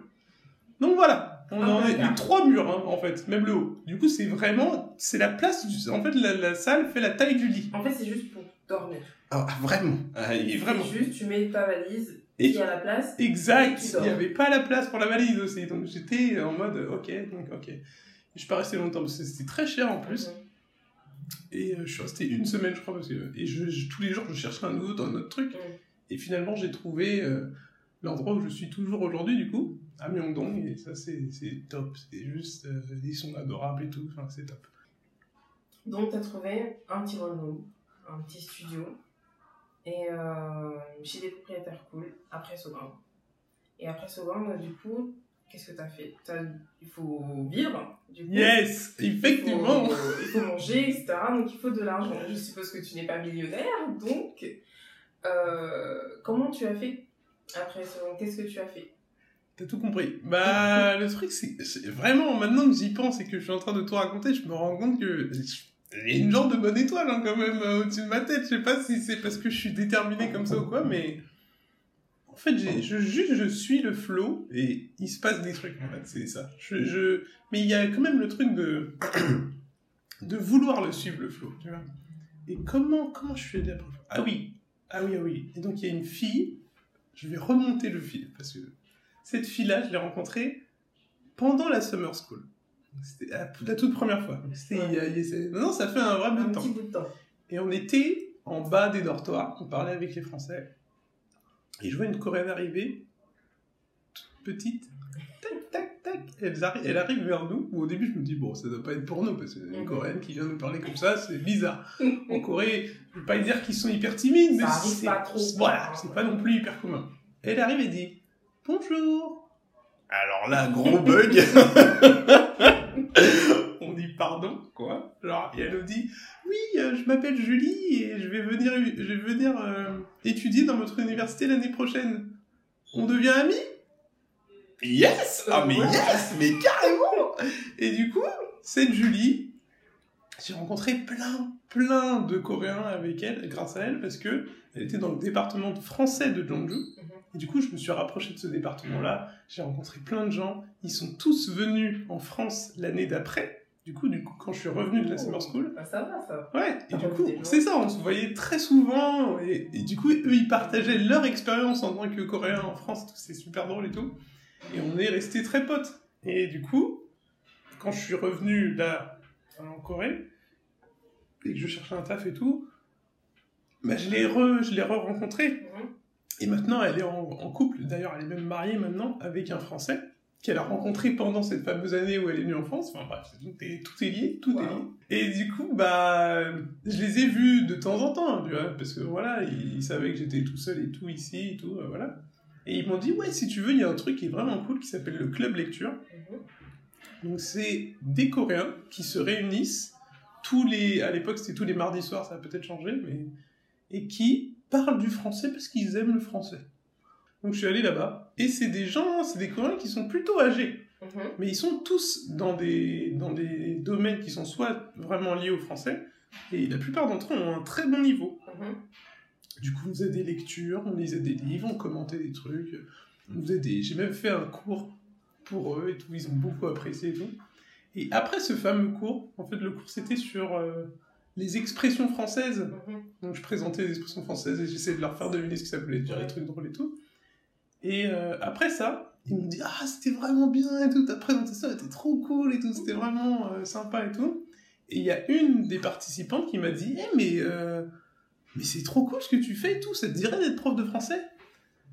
S2: Donc voilà, on
S1: Ah,
S2: en est eu trois murs hein, en fait, même le haut. Du coup, c'est vraiment, c'est la place. Du, en fait, la, la salle fait la taille du lit.
S1: En fait, c'est juste pour dormir.
S2: Ah, vraiment. Ah, il est vraiment.
S1: C'est juste, tu mets ta valise
S2: Et-
S1: qui est à la place.
S2: Exact.
S1: Et
S2: Il n'y avait pas la place pour la valise aussi. Donc j'étais en mode, ok, donc ok. Et je suis pas resté longtemps parce que c'était très cher en plus.
S1: Mhm.
S2: Et euh, je suis resté une semaine, je crois, parce que et je, je- tous les jours, je cherchais un nouveau, un autre truc.
S1: Mhm.
S2: Et finalement, j'ai trouvé euh, l'endroit où je suis toujours aujourd'hui, du coup, à Myeongdong. Et ça, c'est top. C'est juste, euh, ils sont adorables et tout. Enfin, c'est top.
S1: Donc, tu as trouvé un petit room, un petit studio, et euh, chez des propriétaires cool, après Sogang. Et après Sogang, du coup, qu'est-ce que tu as fait? T'as- Il faut vivre, du coup.
S2: Yes,
S1: Il
S2: effectivement.
S1: faut, il faut manger, etc. Donc, il faut de l'argent. Je suppose que tu n'es pas millionnaire, donc, euh, comment tu as fait après Sogang Qu'est-ce que tu as fait?
S2: T'as tout compris. Bah, le truc, c'est vraiment, maintenant que j'y pense et que je suis en train de tout raconter, je me rends compte que a une genre de bonne étoile hein, quand même euh, au-dessus de ma tête. Je sais pas si c'est parce que je suis déterminé comme ça ou quoi, mais en fait, j'ai- je, juste je suis le flow et il se passe des trucs. En fait, c'est ça. Je. Mais il y a quand même le truc de de vouloir le suivre le flow. Tu vois. Et comment comment je suis allé Ah oui, ah oui, ah oui. Et donc il y a une fille. Je vais remonter le fil parce que cette fille-là, je l'ai rencontrée pendant la summer school. C'était la, la toute première fois. C'était non, ça fait un vrai bout de temps.
S1: petit bout de temps.
S2: Et on était en bas des dortoirs, on parlait avec les Français. Et je vois une Coréenne arriver, toute petite, Elle, arri- elle arrive vers nous. Où au début, je me dis, bon, ça doit pas être pour nous, parce que une. Coréenne qui vient nous parler comme ça, c'est bizarre. En Corée, je vais pas dire qu'ils sont hyper timides, mais c'est
S1: pas trop.
S2: Voilà, c'est pas non plus hyper commun. Elle arrive et dit, bonjour. Alors là, gros bug. On dit pardon, quoi? Genre, et elle nous dit, oui, euh, je m'appelle Julie et je vais venir, je vais venir euh, étudier dans votre université l'année prochaine. On devient amis? Yes Ah mais yes Mais carrément Et du coup, cette Julie, j'ai rencontré plein, plein de Coréens avec elle, grâce à elle, parce que elle était dans le département français de Jeonju. Et du coup, je me suis rapproché de ce département-là. J'ai rencontré plein de gens. Ils sont tous venus en France l'année d'après. Du coup, du coup, quand je suis revenu de la summer school,
S1: Ah, ça va, ça.
S2: Ouais, et du coup, c'est ça, on se voyait très souvent, et, et du coup, eux, ils partageaient leur expérience en tant que Coréens en France, c'est super drôle et tout, et on est restés très potes. Et du coup, quand je suis revenu là, en Corée, et que je cherchais un taf et tout, bah, je l'ai re, je l'ai re-rencontrée,
S1: Mhm.
S2: et maintenant, elle est en, en couple, d'ailleurs, elle est même mariée maintenant avec un Français, qu'elle a rencontré pendant cette fameuse année où elle est venue en France. Enfin bref, tout est, tout est lié, tout est lié. Et du coup, bah, je les ai vus de temps en temps, vois, parce que voilà, ils, ils savaient que j'étais tout seul et tout ici et tout, euh, voilà. Et ils m'ont dit, ouais, si tu veux, il y a un truc qui est vraiment cool qui s'appelle le club lecture.
S1: Mhm.
S2: Donc c'est des Coréens qui se réunissent tous les, à l'époque c'était tous les mardis soirs, ça a peut-être changé, mais et qui parlent du français parce qu'ils aiment le français. Donc je suis allé là-bas et c'est des gens, c'est des Coréens qui sont plutôt âgés,
S1: Mhm.
S2: mais ils sont tous dans des dans des domaines qui sont soit vraiment liés au français et la plupart d'entre eux ont un très bon niveau.
S1: Mhm.
S2: Du coup, on faisait des lectures, on lisait des livres, on commentait des trucs. On faisait des... J'ai même fait un cours pour eux et tout, ils ont beaucoup apprécié et tout. Et après ce fameux cours, en fait, le cours c'était sur euh, les expressions françaises.
S1: Mhm.
S2: Donc je présentais les expressions françaises et j'essayais de leur faire deviner ce que ça voulait dire, les trucs drôles et tout. Et euh, après ça, ils m'ont dit Ah, c'était vraiment bien et tout, ta présentation était trop cool et tout, c'était vraiment euh, sympa et tout. Et il y a une des participantes qui m'a dit Eh, mais, mais c'est trop cool ce que tu fais et tout, ça te dirait d'être prof de français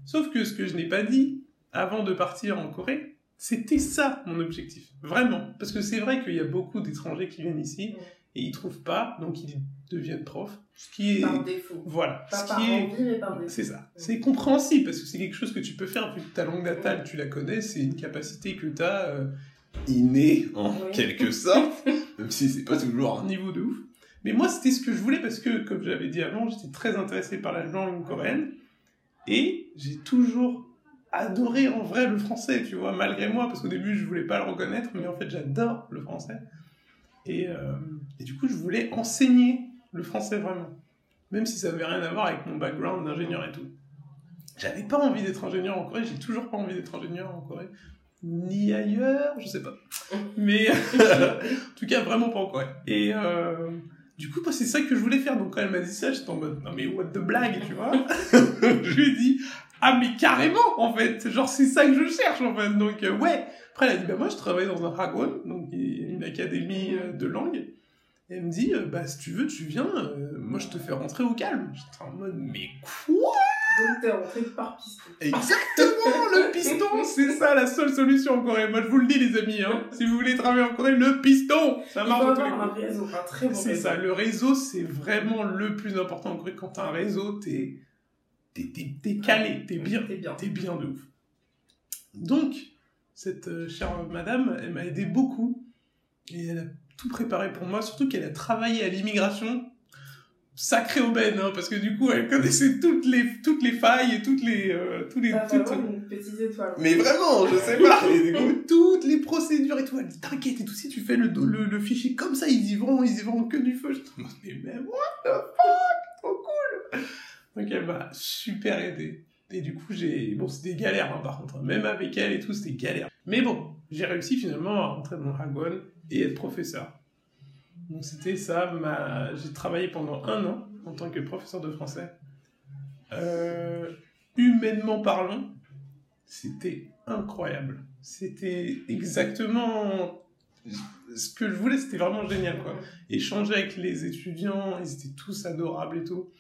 S2: Sauf que ce que je n'ai pas dit avant de partir en Corée, c'était ça mon objectif. Vraiment. Parce que c'est vrai qu'il y a beaucoup d'étrangers qui viennent ici et ils trouvent pas, donc ils deviennent profs. Ce qui est.
S1: Par défaut.
S2: Voilà.
S1: Pas
S2: ce
S1: par
S2: qui est.
S1: envie, mais par défaut.
S2: C'est ça. C'est compréhensible parce que c'est quelque chose que tu peux faire vu que ta langue natale, tu la connais, c'est une capacité que tu as
S3: Inné, en
S1: Oui.
S3: quelque sorte, même si c'est pas toujours
S2: un niveau de ouf. Mais moi, c'était ce que je voulais parce que, comme j'avais dit avant, j'étais très intéressé par la langue coréenne et j'ai toujours adoré en vrai le français, tu vois, malgré moi, parce qu'au début, je voulais pas le reconnaître, mais en fait, j'adore le français. Et, euh, et du coup, je voulais enseigner le français vraiment, même si ça n'avait rien à voir avec mon background d'ingénieur et tout. J'avais pas envie d'être ingénieur en Corée, j'ai toujours pas envie d'être ingénieur en Corée, ni ailleurs, je sais pas. Mais en tout cas, vraiment pas en Corée. Et euh, du coup, c'est ça que je voulais faire. Donc quand elle m'a dit ça, j'étais en mode, non mais what the blague, tu vois Je lui ai dit, ah mais carrément, en fait, genre c'est ça que je cherche, en fait. Donc euh, ouais. Après, elle a dit, bah moi, je travaille dans un Hagwon, donc une académie euh, de langue. Et elle me dit, euh, bah si tu veux, tu viens, euh, moi je te fais rentrer au calme. J'étais en mode, mais quoi?
S1: Donc t'es rentré par piston.
S2: Exactement, le piston, c'est ça la seule solution en Corée. Moi je vous le dis les amis, hein. si vous voulez travailler en Corée, le piston, ça
S1: Il faut
S2: marche
S1: avoir un
S2: coups.
S1: réseau, un très bon
S2: C'est ça, le réseau c'est vraiment le plus important en Corée. Quand t'as un réseau, t'es t'es t'es- t'es calé, t'es bien,
S1: T'es bien.
S2: t'es bien de ouf. Donc, cette euh, chère madame, elle m'a aidé beaucoup et elle a tout préparé pour moi, surtout qu'elle a travaillé à l'immigration. Sacrée aubaine, hein, parce que du coup, elle connaissait toutes les, toutes les failles et toutes les, euh, tous les,
S1: T'as
S2: toutes-
S1: vraiment une petite étoile.
S3: Mais vraiment, je sais pas.
S2: et du coup, toutes les procédures et tout, elle dit t'inquiète et tout, si tu fais le, le, le fichier comme ça, ils y vont, ils y vont que du feu. Je te demande, mais, mais what the fuck, trop cool. Donc elle m'a super aidé. Et du coup, j'ai. Bon, c'était galère hein, par contre, hein. même avec elle et tout, c'était galère. Mais bon, j'ai réussi finalement à rentrer dans le Hagwon et être professeur. Donc c'était ça, ma... j'ai travaillé pendant un an en tant que professeur de français. Euh, humainement parlant, c'était incroyable. C'était exactement ce que je voulais, c'était vraiment génial quoi. Échanger avec les étudiants, ils étaient tous adorables et tout.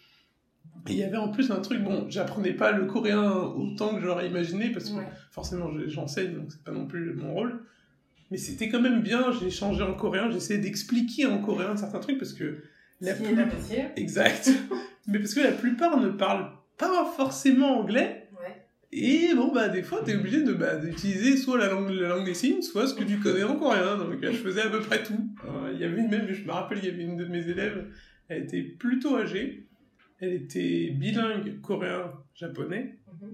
S2: Et il y avait en plus un truc, bon, j'apprenais pas le coréen autant que j'aurais imaginé parce que
S1: Ouais.
S2: forcément je- j'enseigne donc c'est pas non plus mon rôle. Mais c'était quand même bien, j'ai échangé en coréen, j'essayais d'expliquer en coréen certains trucs parce que la plus-. Exact. Mais parce que la plupart ne parlent pas forcément anglais.
S1: Ouais.
S2: Et bon, bah, des fois, t'es obligé de, bah, d'utiliser soit la langue, la langue des signes, soit ce que tu connais en coréen. Donc, je faisais à peu près tout. Euh, Il y avait même, je me rappelle, il y avait une de mes élèves, elle était plutôt âgée. Elle était bilingue coréen-japonais,
S1: Mhm.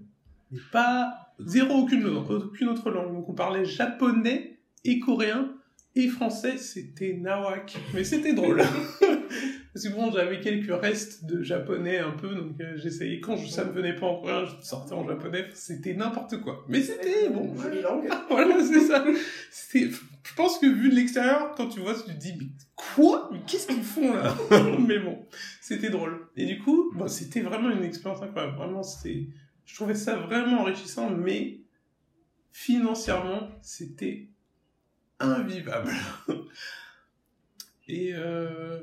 S2: mais pas zéro aucune, aucune autre langue. Donc, on parlait japonais et coréen et français. C'était nawak. Mais c'était drôle. Parce que bon, j'avais quelques restes de japonais un peu, donc euh, j'essayais, quand je- ça me venait pas en coréen, je sortais en japonais, c'était n'importe quoi. Mais c'était bon.
S1: Jolie langue.
S2: voilà, c'est ça. Je pense que vu de l'extérieur, quand tu vois, tu te dis, mais quoi? Mais qu'est-ce qu'ils font là? Mais bon, c'était drôle. Et du coup, bon, c'était vraiment une expérience incroyable. Vraiment, c'était, je trouvais ça vraiment enrichissant, mais financièrement, c'était invivable. Et, euh,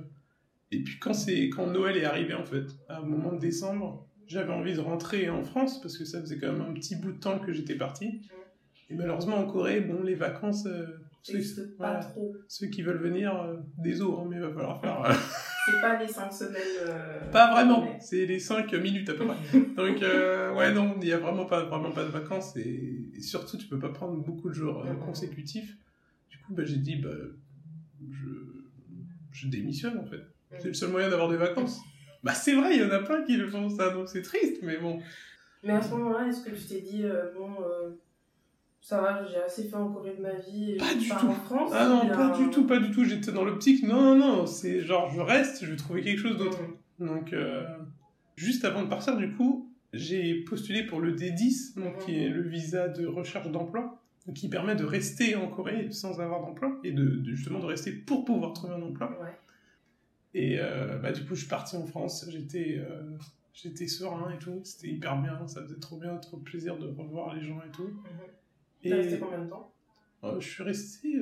S2: et puis quand, c'est, quand Noël est arrivé, en fait, à un moment de décembre, j'avais envie de rentrer en France parce que ça faisait quand même un petit bout de temps que j'étais parti. Et malheureusement, en Corée, bon, les vacances, euh, ceux,
S1: N'existe pas
S2: voilà,
S1: trop.
S2: ceux qui veulent venir, euh, désolé, hein, mais il va falloir faire. euh,
S1: C'est pas les 5 semaines. euh,
S2: pas vraiment,
S1: mais-
S2: c'est les 5 minutes à peu près. Donc, euh, ouais, non, il n'y a vraiment pas, vraiment pas de vacances et, et surtout, tu peux pas prendre beaucoup de jours euh, consécutifs. Bah, j'ai dit, bah, je, je démissionne en fait. C'est le seul moyen d'avoir des vacances. Bah, c'est vrai, il y en a plein qui le font ça, donc c'est triste, mais bon.
S1: Mais à ce moment-là, est-ce que tu t'es dit, euh, bon, euh, ça va, j'ai assez fait en Corée de ma vie et
S2: Pas du tout.
S1: en France
S2: Ah non, pas du tout, pas du tout. J'étais dans l'optique, non, non, non, c'est genre, je reste, je vais trouver quelque chose d'autre.
S1: Mhm.
S2: Donc, euh, juste avant de partir, du coup, j'ai postulé pour le D10, donc,
S1: Mhm.
S2: qui est le visa de recherche d'emploi, qui permet de rester en Corée sans avoir d'emploi, et de, de- justement de rester pour pouvoir trouver un emploi.
S1: Ouais.
S2: Et euh, bah, du coup, je suis parti en France, j'étais euh, j'étais serein et tout, c'était hyper bien, ça faisait trop bien, trop plaisir de revoir les gens et tout.
S1: Mhm. T'as resté combien de temps?
S2: Euh, je suis resté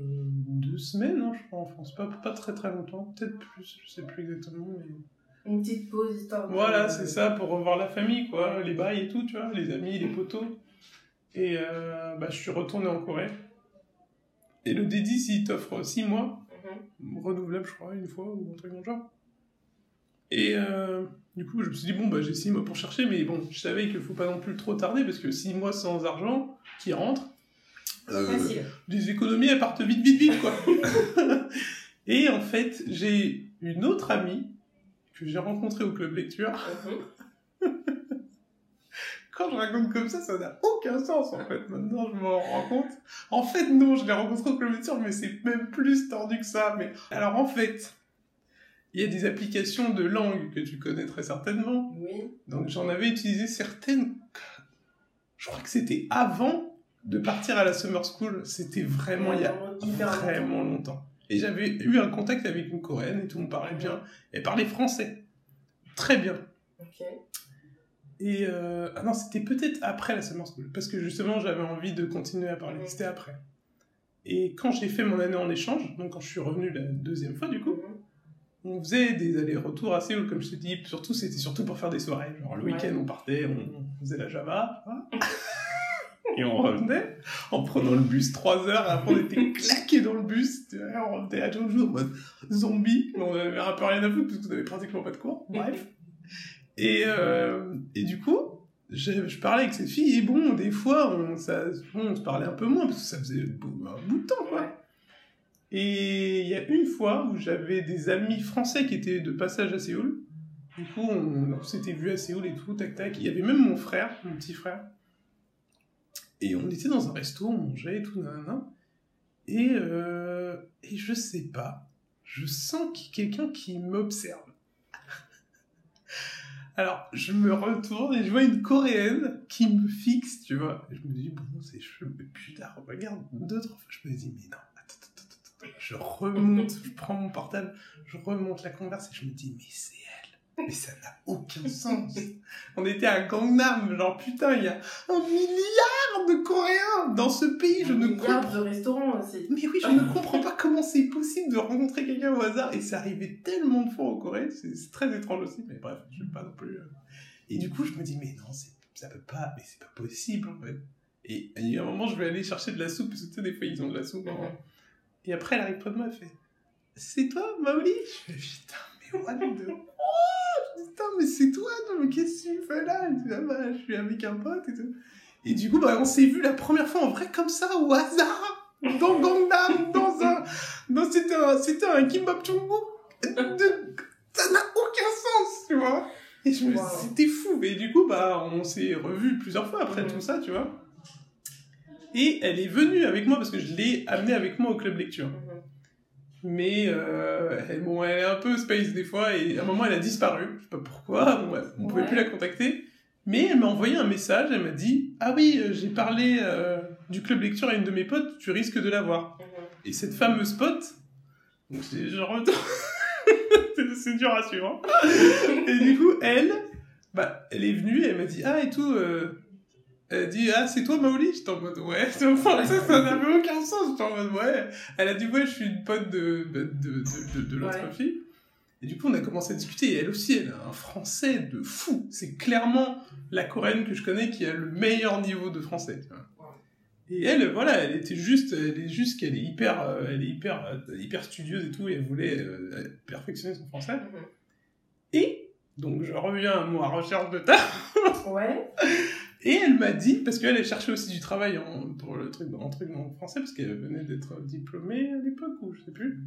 S2: deux semaines, hein, je crois, en France, pas, pas très très longtemps, peut-être plus, je sais plus exactement, mais
S1: Une petite pause histoire.
S2: Voilà, c'est ça, pour revoir la famille, quoi, les bails et tout, tu vois, les amis, les potos. Et euh, bah, je suis retourné en Corée. Et le D10, il t'offre 6 mois,
S1: Mhm.
S2: renouvelable, je crois, une fois, ou un truc dans le genre. Et euh, du coup, je me suis dit, bon, bah, j'ai 6 mois pour chercher, mais bon, je savais qu'il faut pas non plus trop tarder, parce que 6 mois sans argent qui rentre,
S3: Euh,
S2: les économies, elles partent vite, vite, vite, quoi. et en fait, j'ai une autre amie que j'ai rencontrée au club lecture.
S1: Mhm.
S2: Quand je raconte comme ça, ça n'a aucun sens en fait. Maintenant, je m'en rends compte. En fait, non, je l'ai rencontré au club de tir, mais c'est même plus tordu que ça. Mais alors, en fait, il y a des applications de langue que tu connais très certainement.
S1: Oui.
S2: Donc, j'en avais utilisé certaines. Je crois que c'était avant de partir à la summer school. C'était vraiment il y a vraiment longtemps. Et j'avais eu un contact avec une coréenne et tout, on parlait bien. Elle parlait français. Très bien.
S1: Ok.
S2: Et euh, ah non, c'était peut-être après la summer school, parce que justement j'avais envie de continuer à parler. C'était après. Et quand j'ai fait mon année en échange, donc quand je suis revenu la deuxième fois du coup,
S1: Mhm.
S2: on faisait des allers-retours à Séoul, comme je te dis. Surtout, c'était surtout pour faire des soirées. Genre le
S1: Ouais.
S2: week-end, on partait, on, on faisait la Java, et on revenait en prenant le bus 3 heures. Et après, on était claqués dans le bus. tu vois, On revenait à Jeonju en mode zombie. mais On avait un peu rien à foutre parce qu'on avait pratiquement pas de cours. Bref. Et, euh, et du coup, je, je parlais avec cette fille, et bon, des fois, on, ça, bon, on se parlait un peu moins, parce que ça faisait un bout de temps, quoi. Et il y a une fois où j'avais des amis français qui étaient de passage à Séoul. Du coup, on, on s'était vus à Séoul et tout, tac tac. Il y avait même mon frère, mon petit frère. Et on était dans un resto, on mangeait et tout, nanana. Et, euh, et je sais pas, je sens qu'il y a quelqu'un qui m'observe. Alors, je me retourne et je vois une coréenne qui me fixe, tu vois. Je me dis, bon, c'est chelou. Et putain, regarde, deux, trois fois, je me dis, mais non, attends, attends, attends. Je remonte, je prends mon portable, je remonte la converse et je me dis, mais c'est. Mais ça n'a aucun sens. On était à Gangnam, genre putain, il y a un milliard de Coréens dans ce pays, je
S1: Un
S2: ne
S1: milliard
S2: comprends
S1: de restaurants aussi.
S2: mais oui, je ne comprends pas comment c'est possible de rencontrer quelqu'un au hasard. Et c'est arrivé tellement de fois en Corée, c'est très étrange aussi, mais bref, je sais pas non plus. euh. Et du coup, je me dis, mais non, ça peut pas, mais c'est pas possible en fait. Et il y a un moment, je vais aller chercher de la soupe, parce que tu sais, des fois, ils ont de la soupe. en- Et après, elle arrive près de moi, elle fait, c'est toi, Maoli? Je fais, putain, mais what the... Putain, mais c'est toi, non, mais qu'est-ce que tu fais là? Ah bah, je suis avec un pote et tout. Et du coup, bah, on s'est vu la première fois en vrai comme ça, au hasard dans Gangnam, dans un, dans c'était un, c'était un kimbap chungu. De- Ça n'a aucun sens, tu vois. Et je me,
S1: Wow.
S2: c'était fou. Et du coup, bah, on s'est revus plusieurs fois après tout ça, tu vois. Et elle est venue avec moi parce que je l'ai amenée avec moi au club lecture. Mais euh, elle, bon, elle est un peu space des fois et à un moment elle a disparu. Je sais pas pourquoi, bon, on pouvait
S1: Ouais.
S2: plus la contacter. Mais elle m'a envoyé un message, elle m'a dit Ah oui, euh, j'ai parlé euh, du club lecture à une de mes potes, tu risques de l'avoir.
S1: Mhm.
S2: Et cette fameuse pote, donc c'est genre. c'est- c'est dur à suivre. hein. et du coup, elle, bah, elle est venue et elle m'a dit Ah et tout. euh, elle a dit Ah, c'est toi Maoli? J'étais en mode Ouais. Enfin, ça, ça n'avait aucun sens. J'étais en mode Ouais. Elle a dit Ouais, je suis une pote de, de, de, de, de l'autre
S1: Ouais.
S2: fille. Et du coup, on a commencé à discuter. Et elle aussi, elle a un français de fou. C'est clairement la coréenne que je connais qui a le meilleur niveau de français. tu vois. Et elle, voilà, elle était juste, elle est juste qu'elle est hyper, euh, elle est hyper, euh, hyper studieuse et tout, et elle voulait euh, perfectionner son français.
S1: Mhm.
S2: Et donc je reviens à moi recherche de taf.
S1: Ouais.
S2: Et elle m'a dit, parce qu'elle elle cherchait aussi du travail en, pour le truc, en truc en français, parce qu'elle venait d'être diplômée à l'époque, ou je sais plus.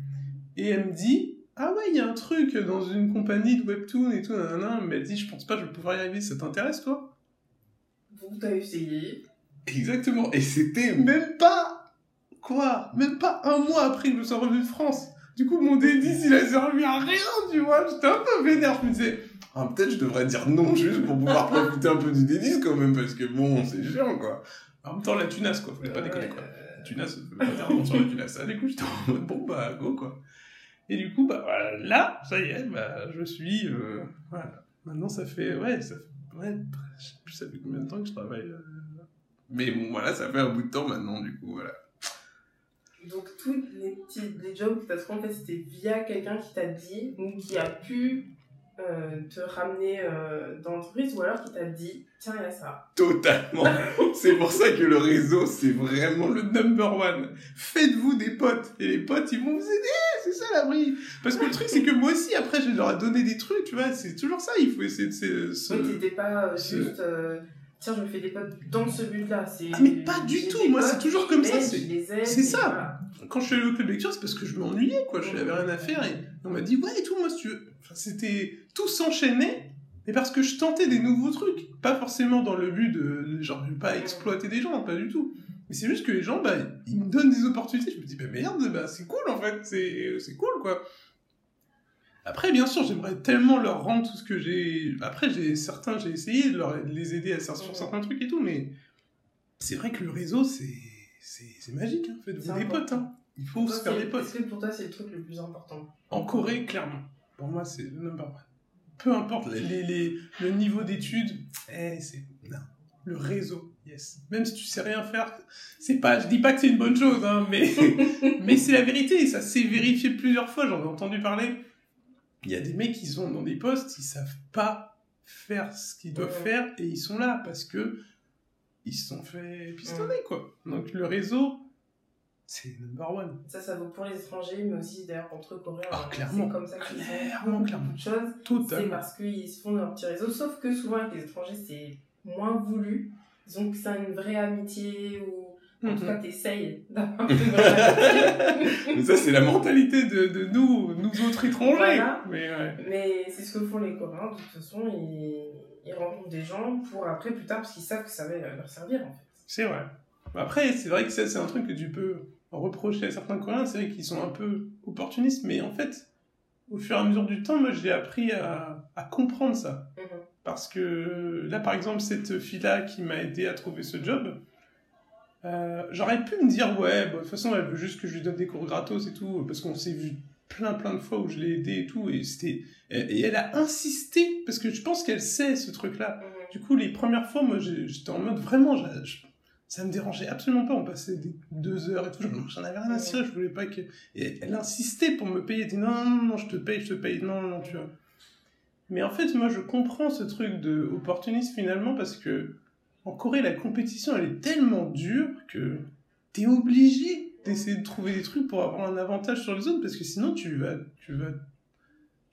S2: Et elle me dit, ah ouais, il y a un truc dans une compagnie de webtoon et tout, nanana. Elle m'a dit, je pense pas je vais pouvoir y arriver, ça t'intéresse toi?
S1: Vous t'as essayé.
S2: Exactement. Et c'était même pas, quoi, même pas un mois après que je sois revenu de France. Du coup, mon D10, il a servi à rien, tu vois. J'étais un peu vénère. Je me disais, ah, peut-être je devrais dire non juste pour pouvoir profiter un peu du D10 quand même, parce que bon, c'est chiant, quoi. En même temps, la tunasse, quoi. Fallait pas déconner, quoi. La tunasse, ça veut pas dire sur la tunasse. Ah, du coup, j'étais en mode, bon, bah, go, quoi. Et du coup, bah, voilà, là, ça y est, bah, je suis, euh, voilà. Maintenant, ça fait, ouais, ça fait, ouais, je sais plus ça fait combien de temps que je travaille. euh, Mais bon, voilà, ça fait un bout de temps maintenant, du coup, voilà.
S1: Donc, tous les petits les jobs que tu as c'était via quelqu'un qui t'a dit ou qui a pu euh, te ramener euh, dans l'entreprise ou alors qui t'a dit tiens il y a ça
S3: Totalement. c'est pour ça que le réseau, c'est vraiment le number one.
S2: Faites-vous des potes. Et les potes, ils vont vous aider. C'est ça l'abri. Parce que le truc, c'est que moi aussi, après, je leur ai donné des trucs, tu vois. C'est toujours ça. Il faut essayer de se...
S1: Oui, t'étais pas euh, juste euh, tiens je me fais des potes dans ce but là
S2: Ah, mais pas du tout. Moi, c'est toujours comme ça, c'est- c'est ça.
S1: voilà.
S2: Quand je suis allé au club lecture, c'est parce que je m'ennuyais, quoi. Je n'avais rien à faire. Et on m'a dit, ouais, et tout, moi, si tu veux. Enfin, c'était. Tout s'enchaînait. Mais parce que je tentais des nouveaux trucs. Pas forcément dans le but de. Genre, veux pas exploiter des gens, pas du tout. Mais c'est juste que les gens, bah, ils me donnent des opportunités. Je me dis, bah merde, bah, c'est cool, en fait. C'est c'est cool, quoi. Après, bien sûr, j'aimerais tellement leur rendre tout ce que j'ai. Après, j'ai certains, j'ai essayé de, leur, de les aider à, sur certains trucs et tout, mais c'est vrai que le réseau, c'est c'est magique. Hein. Faites-vous des
S1: important.
S2: potes. Hein. Il faut
S1: Toi,
S2: se faire
S1: c'est-
S2: des potes.
S1: Est-ce que pour toi c'est le truc le plus important?
S2: En Corée, clairement. Pour moi, c'est le number one. Peu importe les, les- les- le niveau d'études, eh, c'est non. le réseau, yes. Même si tu sais rien faire, c'est pas. Je dis pas que c'est une bonne chose, hein, mais mais c'est la vérité. Ça s'est vérifié plusieurs fois. J'en ai entendu parler. Il y a des mecs qui sont dans des postes, ils savent pas faire ce qu'ils doivent
S1: Ouais.
S2: faire et ils sont là parce que ils se sont fait pistonner quoi. Donc le réseau, c'est number one.
S1: Ça, ça vaut pour les étrangers, mais aussi d'ailleurs entre Coréens.
S2: Ah, clairement.
S1: C'est comme ça qu'ils
S2: Clairement,
S1: font
S2: clairement.
S1: beaucoup de choses. C'est parce qu'ils se font leur petit réseau. Sauf que souvent avec les étrangers, c'est moins voulu. Disons que c'est une vraie amitié ou en tout
S2: Mhm.
S1: cas t'essayes d'avoir.
S2: Mais ça, c'est la mentalité de, de nous, nous autres étrangers.
S1: Voilà.
S2: Mais ouais.
S1: Mais c'est ce que font les Coréens. De toute façon, ils, ils rencontrent des gens pour après, plus tard, parce qu'ils savent que ça va leur servir en fait.
S2: C'est vrai. Après, c'est vrai que ça, c'est un truc que tu peux reprocher à certains Coréens. C'est vrai qu'ils sont un peu opportunistes, mais en fait, au fur et à mesure du temps, moi, j'ai appris à, à comprendre ça.
S1: Mhm.
S2: Parce que là, par exemple, cette fille-là qui m'a aidé à trouver ce job, euh, j'aurais pu me dire, ouais, bah, de toute façon, elle veut juste que je lui donne des cours gratos et tout, parce qu'on s'est vu plein, plein de fois où je l'ai aidé et tout, et c'était. Et elle a insisté, parce que je pense qu'elle sait ce truc-là. Du coup, les premières fois, moi, j'étais en mode vraiment, je- ça me dérangeait absolument pas. On passait des deux heures et tout. J'en j'en avais rien à cirer. Je voulais pas que. Et elle insistait pour me payer. Elle dit non, non, non, je te paye, je te paye. Non, non, non, tu vois. Mais en fait, moi, je comprends ce truc de opportuniste finalement parce que en Corée, la compétition, elle est tellement dure que t'es obligé d'essayer de trouver des trucs pour avoir un avantage sur les autres parce que sinon, tu vas, tu vas,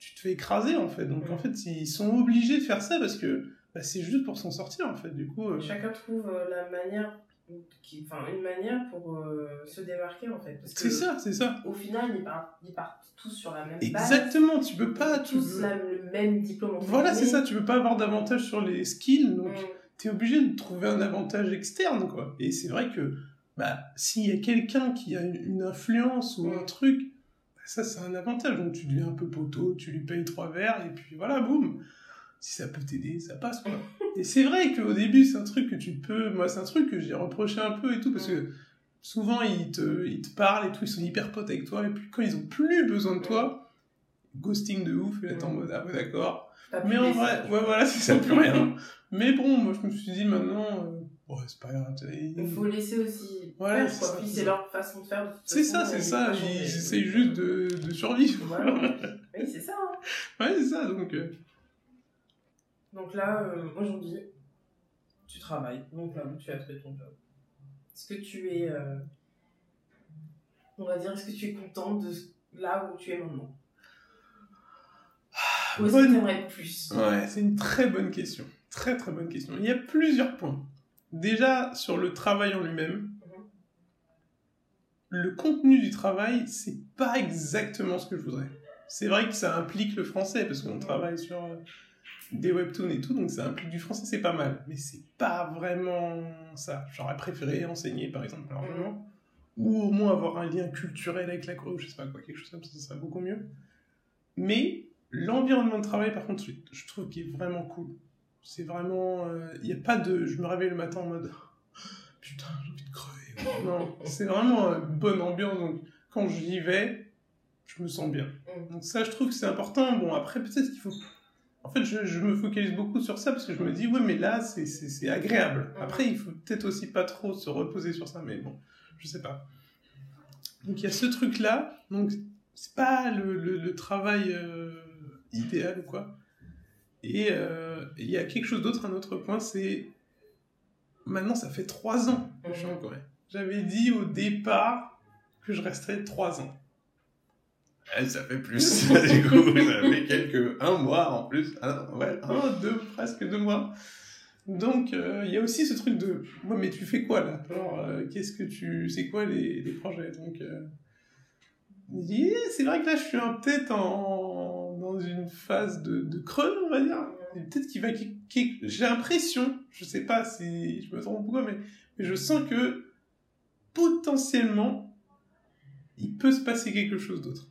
S2: tu te fais écraser en fait. Donc en fait, ils sont obligés de faire ça parce que bah, c'est juste pour s'en sortir en fait. Du coup, euh,
S1: Chacun trouve euh, la manière, qui, enfin une manière pour euh, se démarquer en fait.
S2: C'est ça, c'est ça.
S1: Au final, ils partent, ils partent tous sur la même base.
S2: Exactement. Tu peux pas. Tu
S1: Tous la- le même diplôme. entre
S2: Voilà, c'est ça. Tu peux pas avoir d'avantage sur les skills. Donc,
S1: Mm.
S2: t'es obligé de trouver un avantage externe, quoi. Et c'est vrai que, bah, s'il y a quelqu'un qui a une, une influence ou un
S1: Mm.
S2: truc, bah, ça, c'est un avantage. Donc, tu deviens un peu poteau, tu lui payes trois verres, et puis voilà, boum. Si ça peut t'aider, ça passe, quoi. Et c'est vrai qu'au début, c'est un truc que tu peux. Moi, c'est un truc que j'ai reproché un peu et tout, parce que souvent, ils te, ils te parlent et tout, ils sont hyper potes avec toi, et puis quand ils ont plus besoin de toi, ghosting de ouf, et là, t'es en mode, ah ouais, d'accord. Mais en vrai, ouais, voilà, c'est ça, plus rien. Mais bon, moi, je me suis dit maintenant, euh, ouais, c'est pas grave.
S1: Il faut laisser aussi
S2: Voilà,
S1: faire,
S2: c'est
S1: Puis
S2: c'est
S1: leur façon de faire. de toute
S2: C'est
S1: façon,
S2: ça, c'est ça. Ils essayent juste de, de survivre.
S1: Voilà. Oui, c'est ça. hein.
S2: Ouais, c'est ça, donc. euh,
S1: Donc là, euh, aujourd'hui, tu travailles. Donc là, tu as trouvé ton job. Est-ce que tu es, euh, on va dire, est-ce que tu es content de là où tu es maintenant? Ou est-ce que tu aimerais être plus?
S2: Ouais, c'est une très bonne question. Très, très bonne question. Il y a plusieurs points. Déjà, sur le travail en lui-même, le contenu du travail, c'est pas exactement ce que je voudrais. C'est vrai que ça implique le français, parce qu'on travaille sur euh, des webtoons et tout, donc ça implique du français, c'est pas mal. Mais c'est pas vraiment ça. J'aurais préféré enseigner, par exemple, largement. Ou au moins avoir un lien culturel avec la Corée, ou je sais pas quoi, quelque chose comme ça, ça serait beaucoup mieux. Mais l'environnement de travail, par contre, je, trouve qu'il est vraiment cool. C'est vraiment. Il n'y a pas de. Je me réveille le matin en mode. Putain, j'ai envie de crever. Non, c'est vraiment une bonne ambiance. Donc, quand j'y vais, je me sens bien.
S1: Mm.
S2: Donc, ça, je trouve que c'est important. Bon, après, peut-être qu'il faut. En fait, je, je me focalise beaucoup sur ça parce que je me dis, ouais, mais là, c'est- agréable.
S1: Mm.
S2: Après, il faut peut-être aussi pas trop se reposer sur ça, mais bon, je sais pas. Donc, il y a ce truc-là. Donc, c'est pas le, le- le travail euh, idéal ou quoi. Et euh, il y a quelque chose d'autre, un autre point, c'est maintenant ça fait trois ans que je suis en Corée. J'avais dit au départ que je resterais trois ans.
S3: Eh, ça fait plus. du ça fait quelques. un mois en plus.
S2: Ah, ouais, un, deux, presque deux mois. Donc, euh, il y a aussi ce truc de. Ouais, mais tu fais quoi là? Genre, euh, qu'est-ce que tu. C'est quoi les, les projets? Donc, euh, yeah, c'est vrai que là, je suis peut-être en... dans une phase de, de creux, on va dire. Peut-être qu'il va. J'ai l'impression, je sais pas si je me trompe ou quoi, mais je sens que potentiellement, il peut se passer quelque chose d'autre.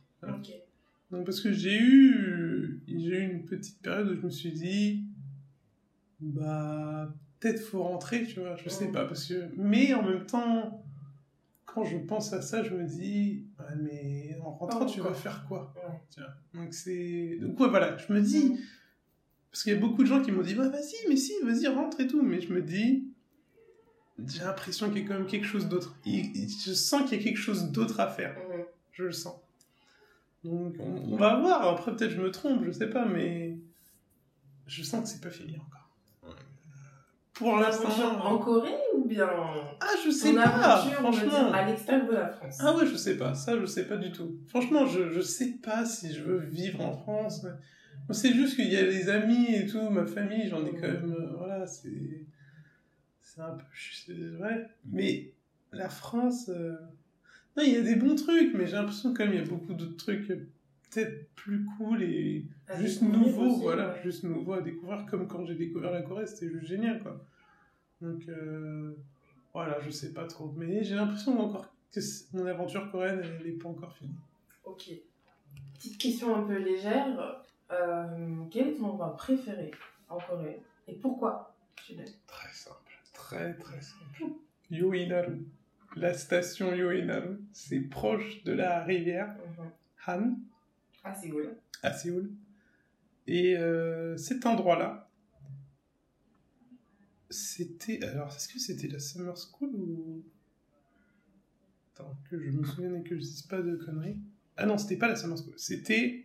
S2: Donc parce que j'ai eu, j'ai eu une petite période où je me suis dit, bah peut-être faut rentrer, tu vois, je sais pas parce que, mais en même temps, quand je pense à ça, je me dis, ouais, mais en rentrant, tu vas faire quoi?
S1: Ouais.
S2: vois. Donc c'est, donc ouais, voilà, je me dis, parce qu'il y a beaucoup de gens qui m'ont dit, bah vas-y, mais si, vas-y, rentre et tout, mais je me dis, j'ai l'impression qu'il y a quand même quelque chose d'autre. Je sens qu'il y a quelque chose d'autre à faire je le sens. Donc on, on va voir, après peut-être je me trompe, je sais pas, mais je sens que c'est pas fini encore.
S3: Ouais.
S2: Pour l'instant,
S1: en Corée ou bien
S2: ah je sais pas,
S1: aventure,
S2: franchement.
S1: à l'extérieur de la France?
S2: Ah ouais, je sais pas, ça je sais pas du tout. Franchement, je, je sais pas si je veux vivre en France. C'est juste qu'il y a les amis et tout, ma famille, j'en ai quand même, euh, voilà, c'est... C'est un peu... C'est vrai. Mais la France... euh, Non, il y a des bons trucs, mais j'ai l'impression quand même il y a beaucoup d'autres trucs euh, peut-être plus cool et juste nouveaux,
S1: aussi,
S2: voilà,
S1: ouais.
S2: juste nouveau à découvrir, comme quand j'ai découvert la Corée, c'était juste génial, quoi. Donc, euh, voilà, je sais pas trop, mais j'ai l'impression encore que mon aventure coréenne, elle est pas encore finie.
S1: Ok. Petite question un peu légère. Euh, quel est ton endroit préféré en Corée? Et pourquoi tu l'aimes
S2: Très simple, très très simple. Yoinaru, la station Yoinaru, c'est proche de la rivière
S1: Mhm.
S2: Han,
S1: c'est cool.
S2: à Séoul. Et euh, cet endroit-là, c'était. Alors, est-ce que c'était la Summer School ou? Attends, que je me souvienne et que je dise pas de conneries. Ah non, c'était pas la Summer School. C'était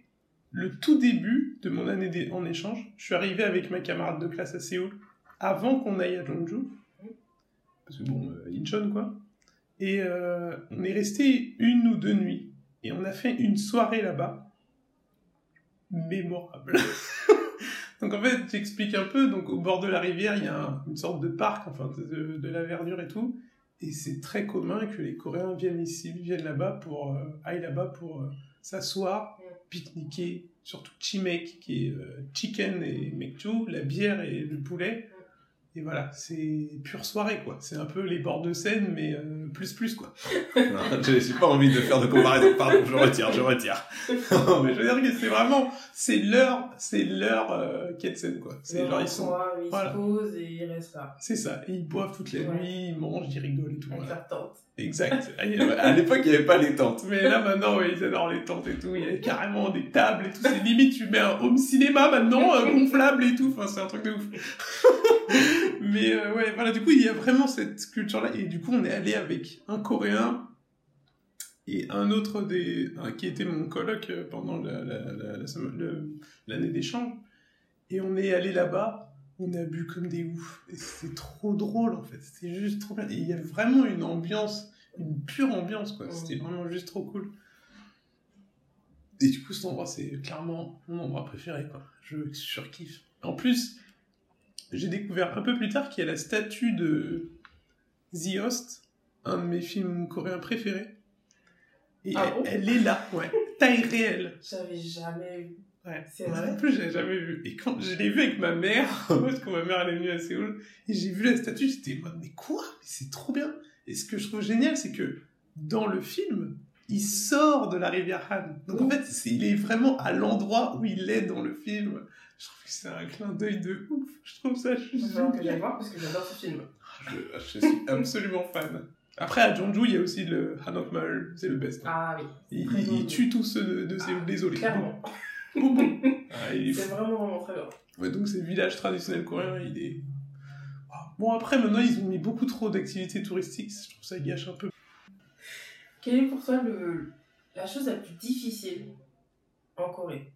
S2: le tout début de mon année en échange. Je suis arrivé avec ma camarade de classe à Séoul avant qu'on aille à Jeonju. Parce que bon, euh, Incheon quoi. Et euh, on est resté une ou deux nuits. Et on a fait une soirée là-bas mémorable. donc en fait, j'explique un peu. Donc au bord de la rivière, il y a un- une sorte de parc, enfin de, de la verdure et tout. Et c'est très commun que les Coréens viennent ici, viennent là-bas pour euh, aillent là-bas pour euh, s'asseoir, pique-niquer, surtout chimek qui est euh, chicken et mekju, la bière et le poulet. Et voilà, c'est pure soirée quoi. C'est un peu les bords de Seine mais euh, plus plus quoi.
S3: Non, j'ai pas envie de faire de comparaison. Pardon, je retire, je retire.
S2: Non, mais je veux dire que c'est vraiment, c'est leur, c'est leur euh, Ketsen, quoi. C'est genre, ils sont,
S1: ils
S2: voilà.
S1: se posent et ils restent là.
S2: c'est ça. Et ils boivent toute la
S1: Ouais.
S2: nuit, ils mangent, ils rigolent et tout.
S1: Avec
S2: voilà.
S1: leur tante.
S2: Exact. Ah,
S3: À l'époque, il n'y avait pas les tentes.
S2: Mais là, maintenant, ouais, ils adorent les tentes et tout. Il y a carrément des tables et tout. C'est limite, tu mets un home cinéma maintenant, euh, gonflable et tout. Enfin, c'est un truc de ouf. Mais euh, ouais, voilà, du coup, il y a vraiment cette culture-là. Et du coup, on est allé avec un Coréen et un autre des, un qui était mon coloc euh, pendant la- la- la- l'année d'échange. Et on est allé là-bas, on a bu comme des oufs. Et c'était trop drôle en fait, c'était juste trop bien. Et il y avait vraiment une ambiance, une pure ambiance quoi. C'était vraiment juste trop cool. Et du coup, cet endroit, c'est clairement mon endroit préféré quoi. Je surkiffe. En plus, j'ai découvert un peu plus tard qu'il y a la statue de The Host, un de mes films coréens préférés. Et
S1: Ah
S2: elle,
S1: bon
S2: elle est là, ouais, taille réelle.
S1: J'avais jamais eu.
S2: Ouais.
S1: C'est vrai
S2: plus, j'avais jamais vu. Et quand je l'ai vu avec ma mère, parce que ma mère elle est venue à Séoul, et j'ai vu la statue, j'étais mais quoi? C'est trop bien Et ce que je trouve génial, c'est que dans le film, il sort de la rivière Han. Donc en fait, il est vraiment à l'endroit où il est dans le film. Je trouve que c'est un clin d'œil de ouf. Je trouve ça
S1: Il va falloir que j'aille voir parce que j'adore ce film.
S2: Je, je suis absolument fan. Après, à Jeonju, il y a aussi le Hanokmal, c'est le best. hein.
S1: Ah oui.
S2: il, il- il tue tous ceux de, Séoul,
S1: Ah,
S2: désolé.
S1: Clairement.
S2: Boum, boum. Ah, il est
S1: C'est vraiment, vraiment très bien.
S2: Ouais, donc c'est le village traditionnel coréen, il est... Ah, Bon, après, maintenant, ils ont mis beaucoup trop d'activités touristiques, je trouve ça gâche un peu.
S1: Quelle est pour toi le... la chose la plus difficile en Corée?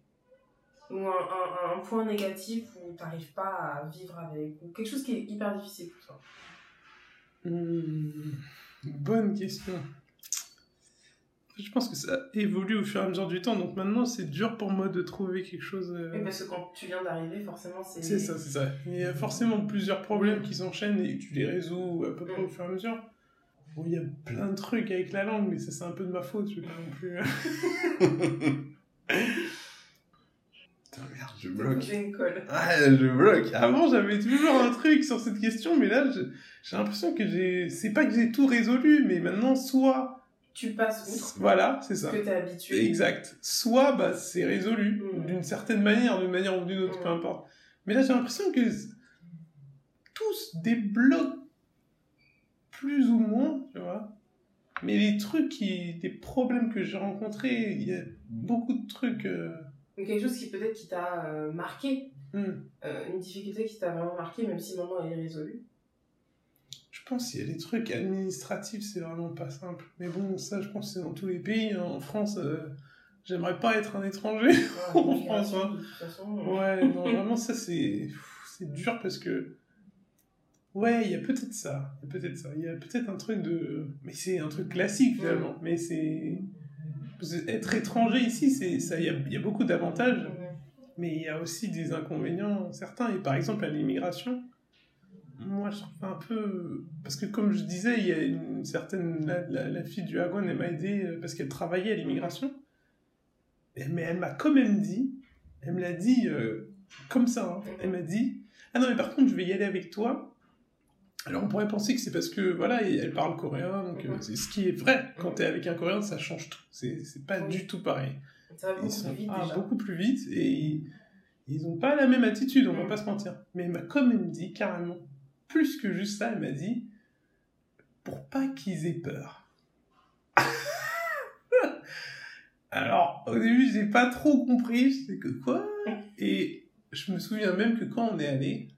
S1: Ou un, un, un point négatif où tu n'arrives pas à vivre avec Ou quelque chose qui est hyper difficile pour toi
S2: Hmm, bonne question. Je pense que ça évolue au fur et à mesure du temps, donc maintenant c'est dur pour moi de trouver quelque chose. euh,
S1: Oui, parce que quand tu viens d'arriver, forcément, c'est.
S2: C'est ça, c'est ça. Il y a forcément plusieurs problèmes qui s'enchaînent et tu les résous à peu près au fur et à mesure. Bon, il y a plein de trucs avec la langue, mais ça c'est un peu de ma faute, je vais pas non plus.
S3: Je bloque. Ah, je bloque.
S2: Avant j'avais toujours un truc sur cette question, mais là j'ai l'impression que j'ai. C'est pas que j'ai tout résolu, mais maintenant soit.
S1: Tu passes outre
S2: Voilà, c'est ça.
S1: que t'es habitué.
S2: Exact. Soit bah, c'est résolu
S1: Mm.
S2: d'une certaine manière, d'une manière ou d'une autre,
S1: Mm.
S2: peu importe. Mais là, j'ai l'impression que tout se débloque plus ou moins, tu vois. Mais les trucs, qui, des problèmes que j'ai rencontrés, il y a beaucoup de trucs. euh,
S1: quelque chose qui peut-être qui t'a euh, marqué,
S2: hmm.
S1: euh, une difficulté qui t'a vraiment marqué, même si maintenant elle est résolue.
S2: Je pense qu'il y a des trucs administratifs, c'est vraiment pas simple. Mais bon, ça, je pense que c'est dans tous les pays. hein. En France, euh, j'aimerais pas être un étranger.
S1: Ouais,
S2: En France, hein.
S1: de toute façon,
S2: Ouais, non, vraiment, ça, c'est c'est dur parce que. Ouais, il y a peut-être ça. Il y a peut-être ça. Il y a peut-être un truc de. Mais c'est un truc classique finalement. Mais c'est. Être étranger ici. Il y y a beaucoup d'avantages, mais il y a aussi des inconvénients certains. Et par exemple, à l'immigration, moi, je trouve un peu. Parce que, comme je disais, il y a une certaine. La, la- fille du Hagon, m'a aidé euh, parce qu'elle travaillait à l'immigration. Mais elle m'a quand même dit. Elle me l'a dit euh, comme ça. hein. Elle m'a dit Ah non, mais par contre, je vais y aller avec toi. Alors, on pourrait penser que c'est parce que, voilà, elle parle coréen, donc c'est ce qui est vrai. Quand t'es avec un coréen, ça change tout. C'est c'est pas
S1: Oui.
S2: du tout pareil.
S1: Ça va
S2: Ils sont
S1: plus vite
S2: ah,
S1: déjà.
S2: beaucoup plus vite et ils, ils ont pas la même attitude, on va pas se mentir. Mais elle m'a quand même dit carrément, plus que juste ça, elle m'a dit pour pas qu'ils aient peur. Alors, au début, j'ai pas trop compris, je sais que quoi? Et je me souviens même que quand on est allé,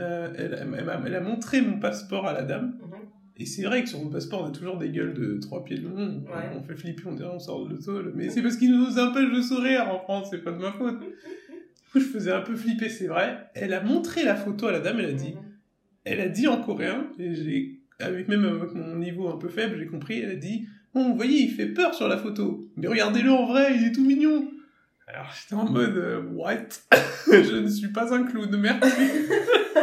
S2: euh, elle, elle elle a montré mon passeport à la dame.
S1: Mhm.
S2: Et c'est vrai que sur mon passeport, on a toujours des gueules de trois pieds de long.
S1: Ouais.
S2: On fait flipper, on dirait on sort de l'auto. Mais c'est parce qu'ils nous empêchent de sourire en France, c'est pas de ma faute. Du coup, je faisais un peu flipper, c'est vrai. Elle a montré la photo à la dame, elle a dit,
S1: Mhm.
S2: elle a dit en coréen, et j'ai, avec même avec mon niveau un peu faible, j'ai compris, elle a dit, bon, vous voyez, il fait peur sur la photo, mais regardez-le en vrai, il est tout mignon. Alors j'étais en mode, euh, what? Je ne suis pas un clown, merci.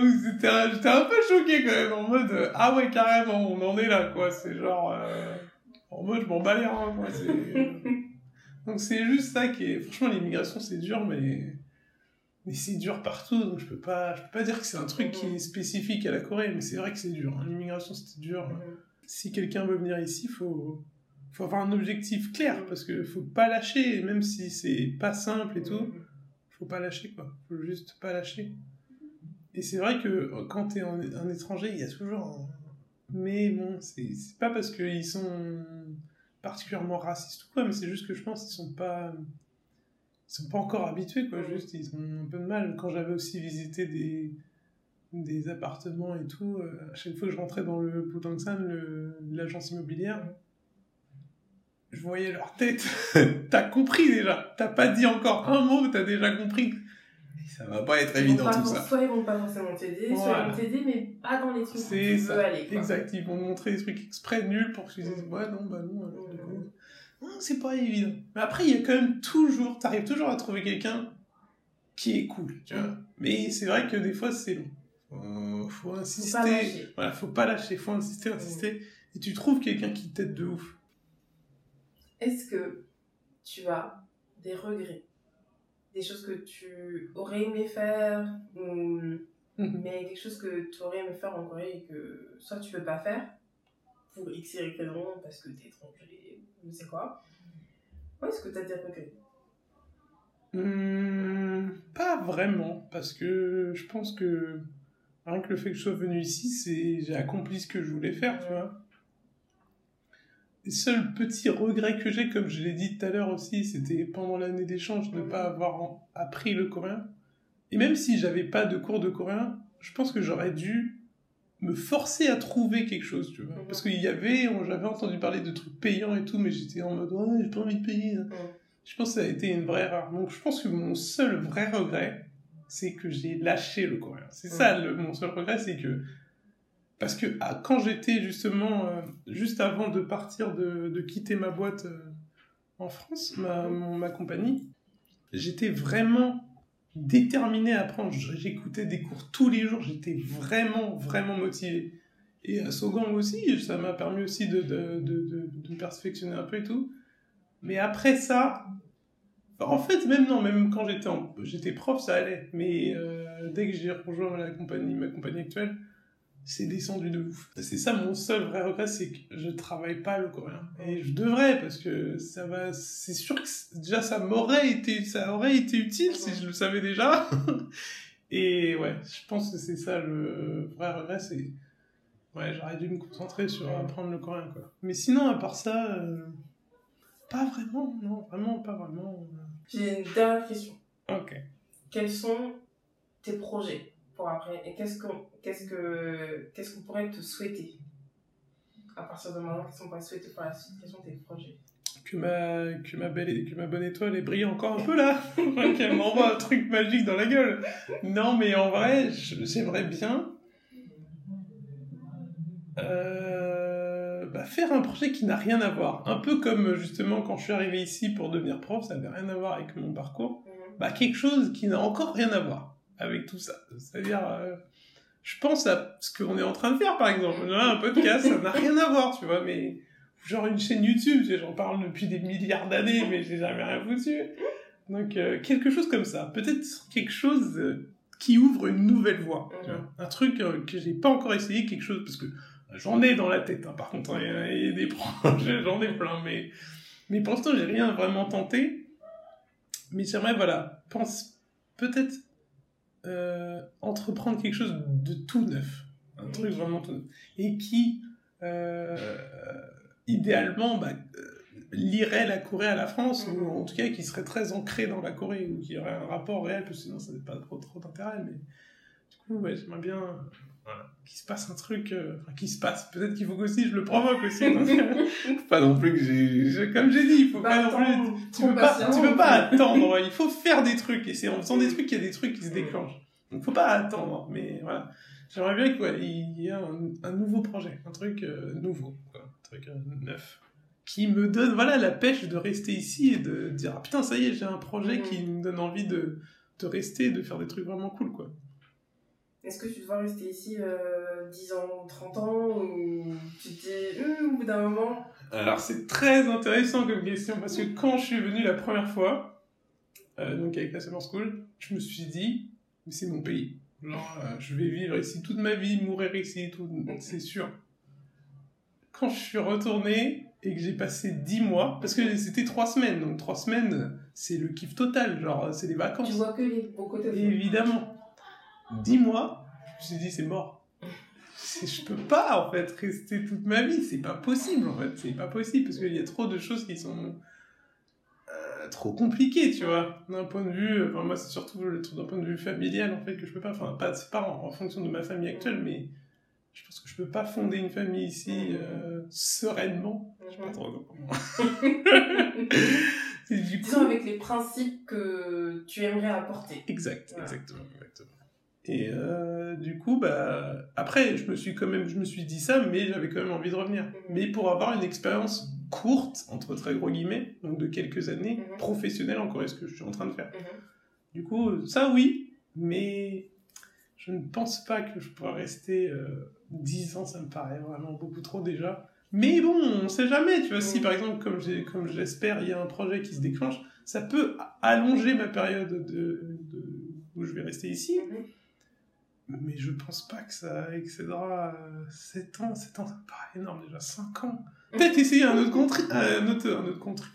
S2: Donc j'étais un peu choqué quand même, en mode, euh, ah ouais, carrément, on en est là, quoi. C'est genre, euh, en mode, je m'en bats les reins, quoi. c'est- Donc c'est juste ça qui est... Franchement, l'immigration, c'est dur, mais... Mais c'est dur partout, donc je peux pas, je peux pas dire que c'est un truc qui est spécifique à la Corée, mais c'est vrai que c'est dur. hein. L'immigration, c'était dur.
S1: Mhm.
S2: Si quelqu'un veut venir ici, faut, faut avoir un objectif clair, parce que faut pas lâcher, même si c'est pas simple et tout, faut pas lâcher, quoi. Faut juste pas lâcher. Et c'est vrai que euh, quand t'es un, un étranger, il y a toujours. Mais bon, c'est pas parce qu'ils sont particulièrement racistes ou quoi, mais c'est juste que je pense qu'ils sont pas... Ils sont pas encore habitués, quoi. Juste, ils ont un peu de mal. Quand j'avais aussi visité des des appartements et tout, euh, à chaque fois que je rentrais dans le Putangsan, le- l'agence immobilière, je voyais leur tête. T'as compris déjà. T'as pas dit encore un mot, t'as déjà compris.
S3: Ça va pas être évident
S1: pas
S3: tout ça.
S1: Soit ils vont pas forcément t'aider, soit ils vont t'aider, mais pas dans les trucs où tu veux
S2: ça.
S1: aller. quoi.
S2: Exact, ils vont montrer des trucs exprès nuls pour que tu dises
S1: Mm.
S2: ouais, non, bah non. alors,
S1: Mm.
S2: du coup, non, c'est pas évident. Mais après, il y a quand même toujours, t'arrives toujours à trouver quelqu'un qui est cool, tu vois.
S1: Mm.
S2: Mais c'est vrai que des fois, c'est long. Faut, faut insister.
S1: lâcher.
S2: voilà, faut pas lâcher, faut insister, insister. Et tu trouves quelqu'un qui t'aide de ouf.
S1: Est-ce que tu as des regrets? Des choses que tu aurais aimé faire, ou...
S2: Mhm.
S1: mais quelque chose que tu aurais aimé faire en Corée et que soit tu peux pas faire, pour X, Y raison, parce que t'es étranger, je sais quoi. Ouais, est-ce que tu as des regrets?
S2: Hmm, pas vraiment, parce que je pense que rien que le fait que je sois venu ici, c'est j'ai accompli ce que je voulais faire, tu vois. Les seuls petits regrets que j'ai, comme je l'ai dit tout à l'heure aussi, c'était pendant l'année d'échange de ne pas avoir appris le coréen. Et même si j'avais pas de cours de coréen, je pense que j'aurais dû me forcer à trouver quelque chose, tu vois. Parce qu'il y avait, j'avais entendu parler de trucs payants et tout, mais j'étais en mode, ouais, j'ai pas envie de payer. hein. Je pense que ça a été une vraie erreur. Donc je pense que mon seul vrai regret, c'est que j'ai lâché le coréen. C'est ça le, mon seul regret, c'est que parce que ah, quand j'étais justement euh, juste avant de partir de, de quitter ma boîte euh, en France, ma, ma compagnie, j'étais vraiment déterminé à apprendre. J'écoutais des cours tous les jours, j'étais vraiment, vraiment motivé. Et à Sogang aussi, ça m'a permis aussi de, de, de, de, perfectionner un peu et tout. Mais après ça, en fait, même non, même quand j'étais prof, ça allait. Mais euh, dès que j'ai rejoint la compagnie, ma compagnie actuelle, c'est descendu de ouf. C'est ça mon seul vrai regret, c'est que je travaille pas le coréen. Et je devrais, parce que ça va, c'est sûr que déjà ça m'aurait été, ça aurait été utile si je le savais déjà. Et ouais, je pense que c'est ça le vrai regret, c'est, ouais, j'aurais dû me concentrer sur apprendre le coréen, quoi. Mais sinon, à part ça, euh, pas vraiment, non, vraiment pas vraiment.
S1: J'ai une dernière question.
S2: Ok.
S1: Quels sont tes projets? Pour après Et qu'est-ce qu'on qu'est-ce que qu'est-ce qu'on pourrait te souhaiter? À partir de maintenant, qu'est-ce qu'on pourrait te souhaiter pour la suite? Quels sont tes projets?
S2: Que ma, que ma belle, que ma bonne étoile, brille encore un peu là. Qu'elle m'envoie un truc magique dans la gueule. Non, mais en vrai, j'aimerais bien euh, bah, faire un projet qui n'a rien à voir. Un peu comme justement quand je suis arrivé ici pour devenir prof, ça n'avait rien à voir avec mon parcours. Bah, quelque chose qui n'a encore rien à voir avec tout ça. C'est-à-dire, euh, je pense à ce qu'on est en train de faire par exemple. Là, un podcast, ça n'a rien à voir, tu vois, mais genre une chaîne YouTube, j'en parle depuis des milliards d'années, mais j'ai jamais rien foutu. Donc euh, quelque chose comme ça, peut-être quelque chose euh, qui ouvre une nouvelle voie, tu vois. un truc que j'ai pas encore essayé, quelque chose parce que j'en ai dans la tête. hein, par contre, il y a- il y, a des projets, j'en ai plein, mais mais pour l'instant j'ai rien vraiment tenté. Mais j'aimerais voilà, pense peut-être euh, entreprendre quelque chose de tout neuf, un truc vraiment tout neuf, et qui euh, idéalement bah, euh, lirait la Corée à la France, ou en tout cas qui serait très ancré dans la Corée, ou qui aurait un rapport réel, parce que sinon ça n'a pas trop, trop d'intérêt, mais du coup, ouais, j'aimerais bien voilà, qu'il se passe un truc, euh, enfin, qu'il se passe, peut-être qu'il faut qu'aussi je le provoque aussi, donc, faut pas non plus que j'ai, comme j'ai dit, il faut pas non plus, tu peux pas, tu peux pas attendre, il faut faire des trucs, et c'est en faisant des trucs qu'il y a des trucs qui se déclenchent, donc faut pas attendre, mais voilà. J'aimerais bien qu'il y ait un, un nouveau projet, un truc euh, nouveau, quoi, un truc euh, neuf, qui me donne voilà la pêche de rester ici et de dire ah putain ça y est j'ai un projet
S1: Mhm.
S2: qui me donne envie de, de rester, de faire des trucs vraiment cool quoi.
S1: Est-ce que tu dois rester ici euh, 10 ans, 30 ans ou tu te dis Hum, au bout d'un moment?
S2: Alors c'est très intéressant comme question parce que quand je suis venu la première fois, euh, donc avec la Summer School, je me suis dit mais c'est mon pays. Genre euh, je vais vivre ici toute ma vie, mourir ici, tout, c'est sûr. Quand je suis retourné et que j'ai passé 10 mois, parce que c'était 3 semaines, donc 3 semaines c'est le kiff total, genre c'est des vacances.
S1: Tu vois que les beaux côtés de
S2: Évidemment. 10 mois, je me suis dit, c'est mort. Je peux pas, en fait, rester toute ma vie. C'est pas possible, en fait. C'est pas possible, parce qu'il y a trop de choses qui sont euh, trop compliquées, tu vois. D'un point de vue... Enfin, moi, c'est surtout le truc d'un point de vue familial, en fait, que je peux pas... Enfin, pas, c'est pas en, en fonction de ma famille actuelle, mais je pense que je peux pas fonder une famille ici euh, sereinement. Je sais pas trop comment.
S1: Disons avec les principes que tu aimerais apporter.
S2: Exact,
S1: Voilà.
S2: exactement, exactement. Et euh, du coup, bah, après, je me suis quand même, je me suis dit ça, mais j'avais quand même envie de revenir.
S1: Mhm.
S2: Mais pour avoir une expérience courte, entre très gros guillemets, donc de quelques années,
S1: Mhm.
S2: professionnelle encore, est ce que je suis en train de faire.
S1: Mhm.
S2: Du coup, ça oui, mais je ne pense pas que je pourrais rester euh, 10 ans, ça me paraît vraiment beaucoup trop déjà. Mais bon, on sait jamais, tu vois, si par exemple, comme comme je l'espère, il y a un projet qui se déclenche, ça peut allonger ma période de, de- où je vais rester ici. Mais je pense pas que ça excédera 7 ans. 7 ans, ça me paraît énorme déjà. 5 ans. Peut-être essayer un autre country, un autre, un autre country,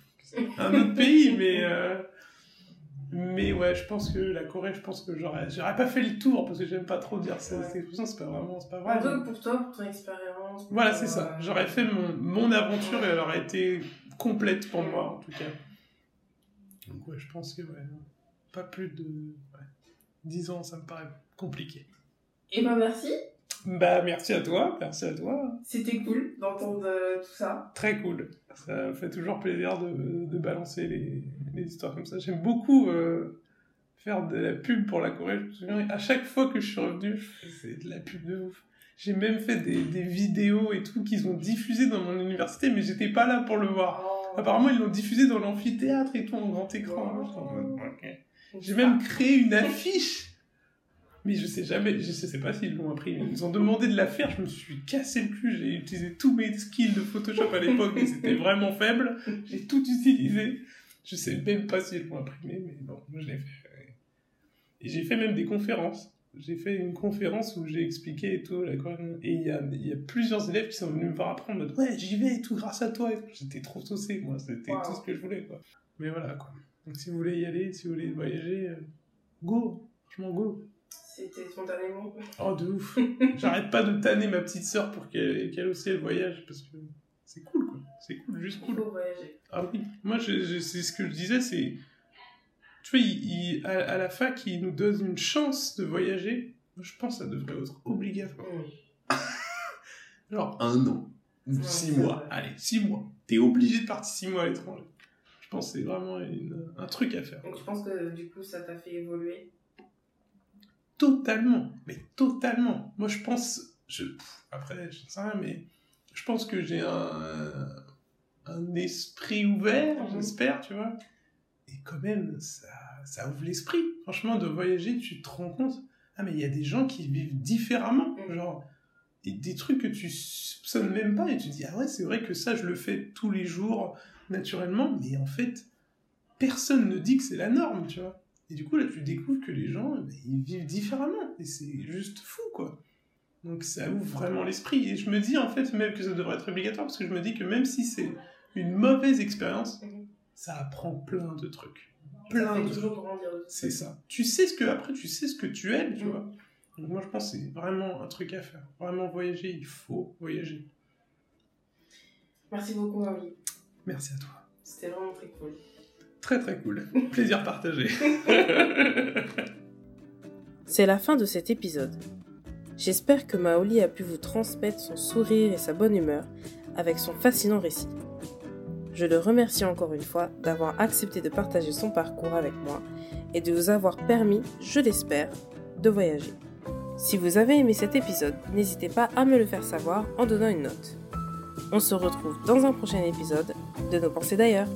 S2: un autre pays, mais euh, mais ouais, je pense que la Corée, je pense que j'aurais, j'aurais pas fait le tour parce que j'aime pas trop dire ça.
S1: Ouais.
S2: C'est c'est pas vraiment, c'est pas vrai.
S1: cas, pour toi, pour ton expérience. pour,
S2: Voilà, c'est ça.
S1: euh,
S2: J'aurais fait mon, mon aventure et elle aurait été complète pour moi, en tout cas. Donc, ouais, je pense que, ouais, pas plus de ouais, 10 ans, ça me paraît compliqué.
S1: Eh ben merci,
S2: Bah, merci à toi, merci à toi.
S1: c'était cool d'entendre euh, tout ça.
S2: Très cool. Ça fait toujours plaisir de, de balancer les, les histoires comme ça. J'aime beaucoup euh, faire de la pub pour la Corée. Je me souviens, à chaque fois que je suis revenu, faisais de la pub de ouf. J'ai même fait des, des vidéos et tout qu'ils ont diffusées dans mon université, mais j'étais pas là pour le voir. Apparemment, ils l'ont diffusé dans l'amphithéâtre et tout en grand écran. Ok. J'ai même créé une affiche. Mais je sais jamais, je sais pas s'ils l'ont appris. Ils ont demandé de la faire, je me suis cassé le cul. J'ai utilisé tous mes skills de Photoshop à l'époque, mais c'était vraiment faible. J'ai tout utilisé. Je sais même pas s'ils l'ont imprimé, mais bon, je l'ai fait. Et j'ai fait même des conférences. J'ai fait une conférence où j'ai expliqué et tout. Et il y a, il y a plusieurs élèves qui sont venus me voir apprendre Ouais, j'y vais et tout grâce à toi. J'étais trop saucé, moi. C'était
S1: Wow.
S2: tout ce que je voulais, quoi. Mais voilà, quoi. Donc si vous voulez y aller, si vous voulez voyager, euh, go. Franchement, go.
S1: C'était spontanément.
S2: Oh, de ouf. J'arrête pas de tanner ma petite sœur pour qu'elle qu'elle aussi elle voyage parce que c'est cool, quoi. C'est cool, juste
S1: Il
S2: cool.
S1: faut voyager.
S2: Ah oui, moi c'est ce que je disais, c'est. Tu vois, il- il- à, à la fac, il nous donne une chance de voyager. Je pense que ça devrait être obligatoire. Genre un an, ou six mois.
S1: vrai.
S2: Allez, six mois. T'es obligé de partir six mois à l'étranger. Je pense que c'est vraiment une- un truc à faire.
S1: Donc je pense que du coup ça t'a fait évoluer.
S2: Totalement, mais totalement. Moi, je pense, je, pff, après, je sais rien, mais je pense que j'ai un, un esprit ouvert,
S1: Mhm.
S2: j'espère, tu vois. Et quand même, ça, ça ouvre l'esprit. Franchement, de voyager, tu te rends compte. Ah, mais il y a des gens qui vivent différemment,
S1: Mhm.
S2: genre, et des trucs que tu soupçonnes même pas, et tu te dis, ah ouais, c'est vrai que ça, je le fais tous les jours, naturellement, mais en fait, personne ne dit que c'est la norme, tu vois. Et du coup, là, tu découvres que les gens, ben, ils vivent différemment. Et c'est juste fou, quoi. Donc ça ouvre vraiment l'esprit. Et je me dis, en fait, même que ça devrait être obligatoire, parce que je me dis que même si c'est une mauvaise expérience,
S1: Mhm.
S2: ça apprend plein de trucs. Plein de
S1: toute
S2: C'est ça. Tu sais ce que, après, tu sais ce que tu aimes, tu
S1: Mhm.
S2: vois. Donc moi, je pense que c'est vraiment un truc à faire. Vraiment voyager, il faut voyager.
S1: Merci beaucoup Marie.
S2: Merci à toi.
S1: C'était vraiment très cool.
S2: Très très cool. Plaisir partagé.
S1: C'est la fin de cet épisode. J'espère que Maoli a pu vous transmettre son sourire et sa bonne humeur avec son fascinant récit. Je le remercie encore une fois d'avoir accepté de partager son parcours avec moi et de vous avoir permis, je l'espère, de voyager. Si vous avez aimé cet épisode, n'hésitez pas à me le faire savoir en donnant une note. On se retrouve dans un prochain épisode de Nos pensées d'ailleurs.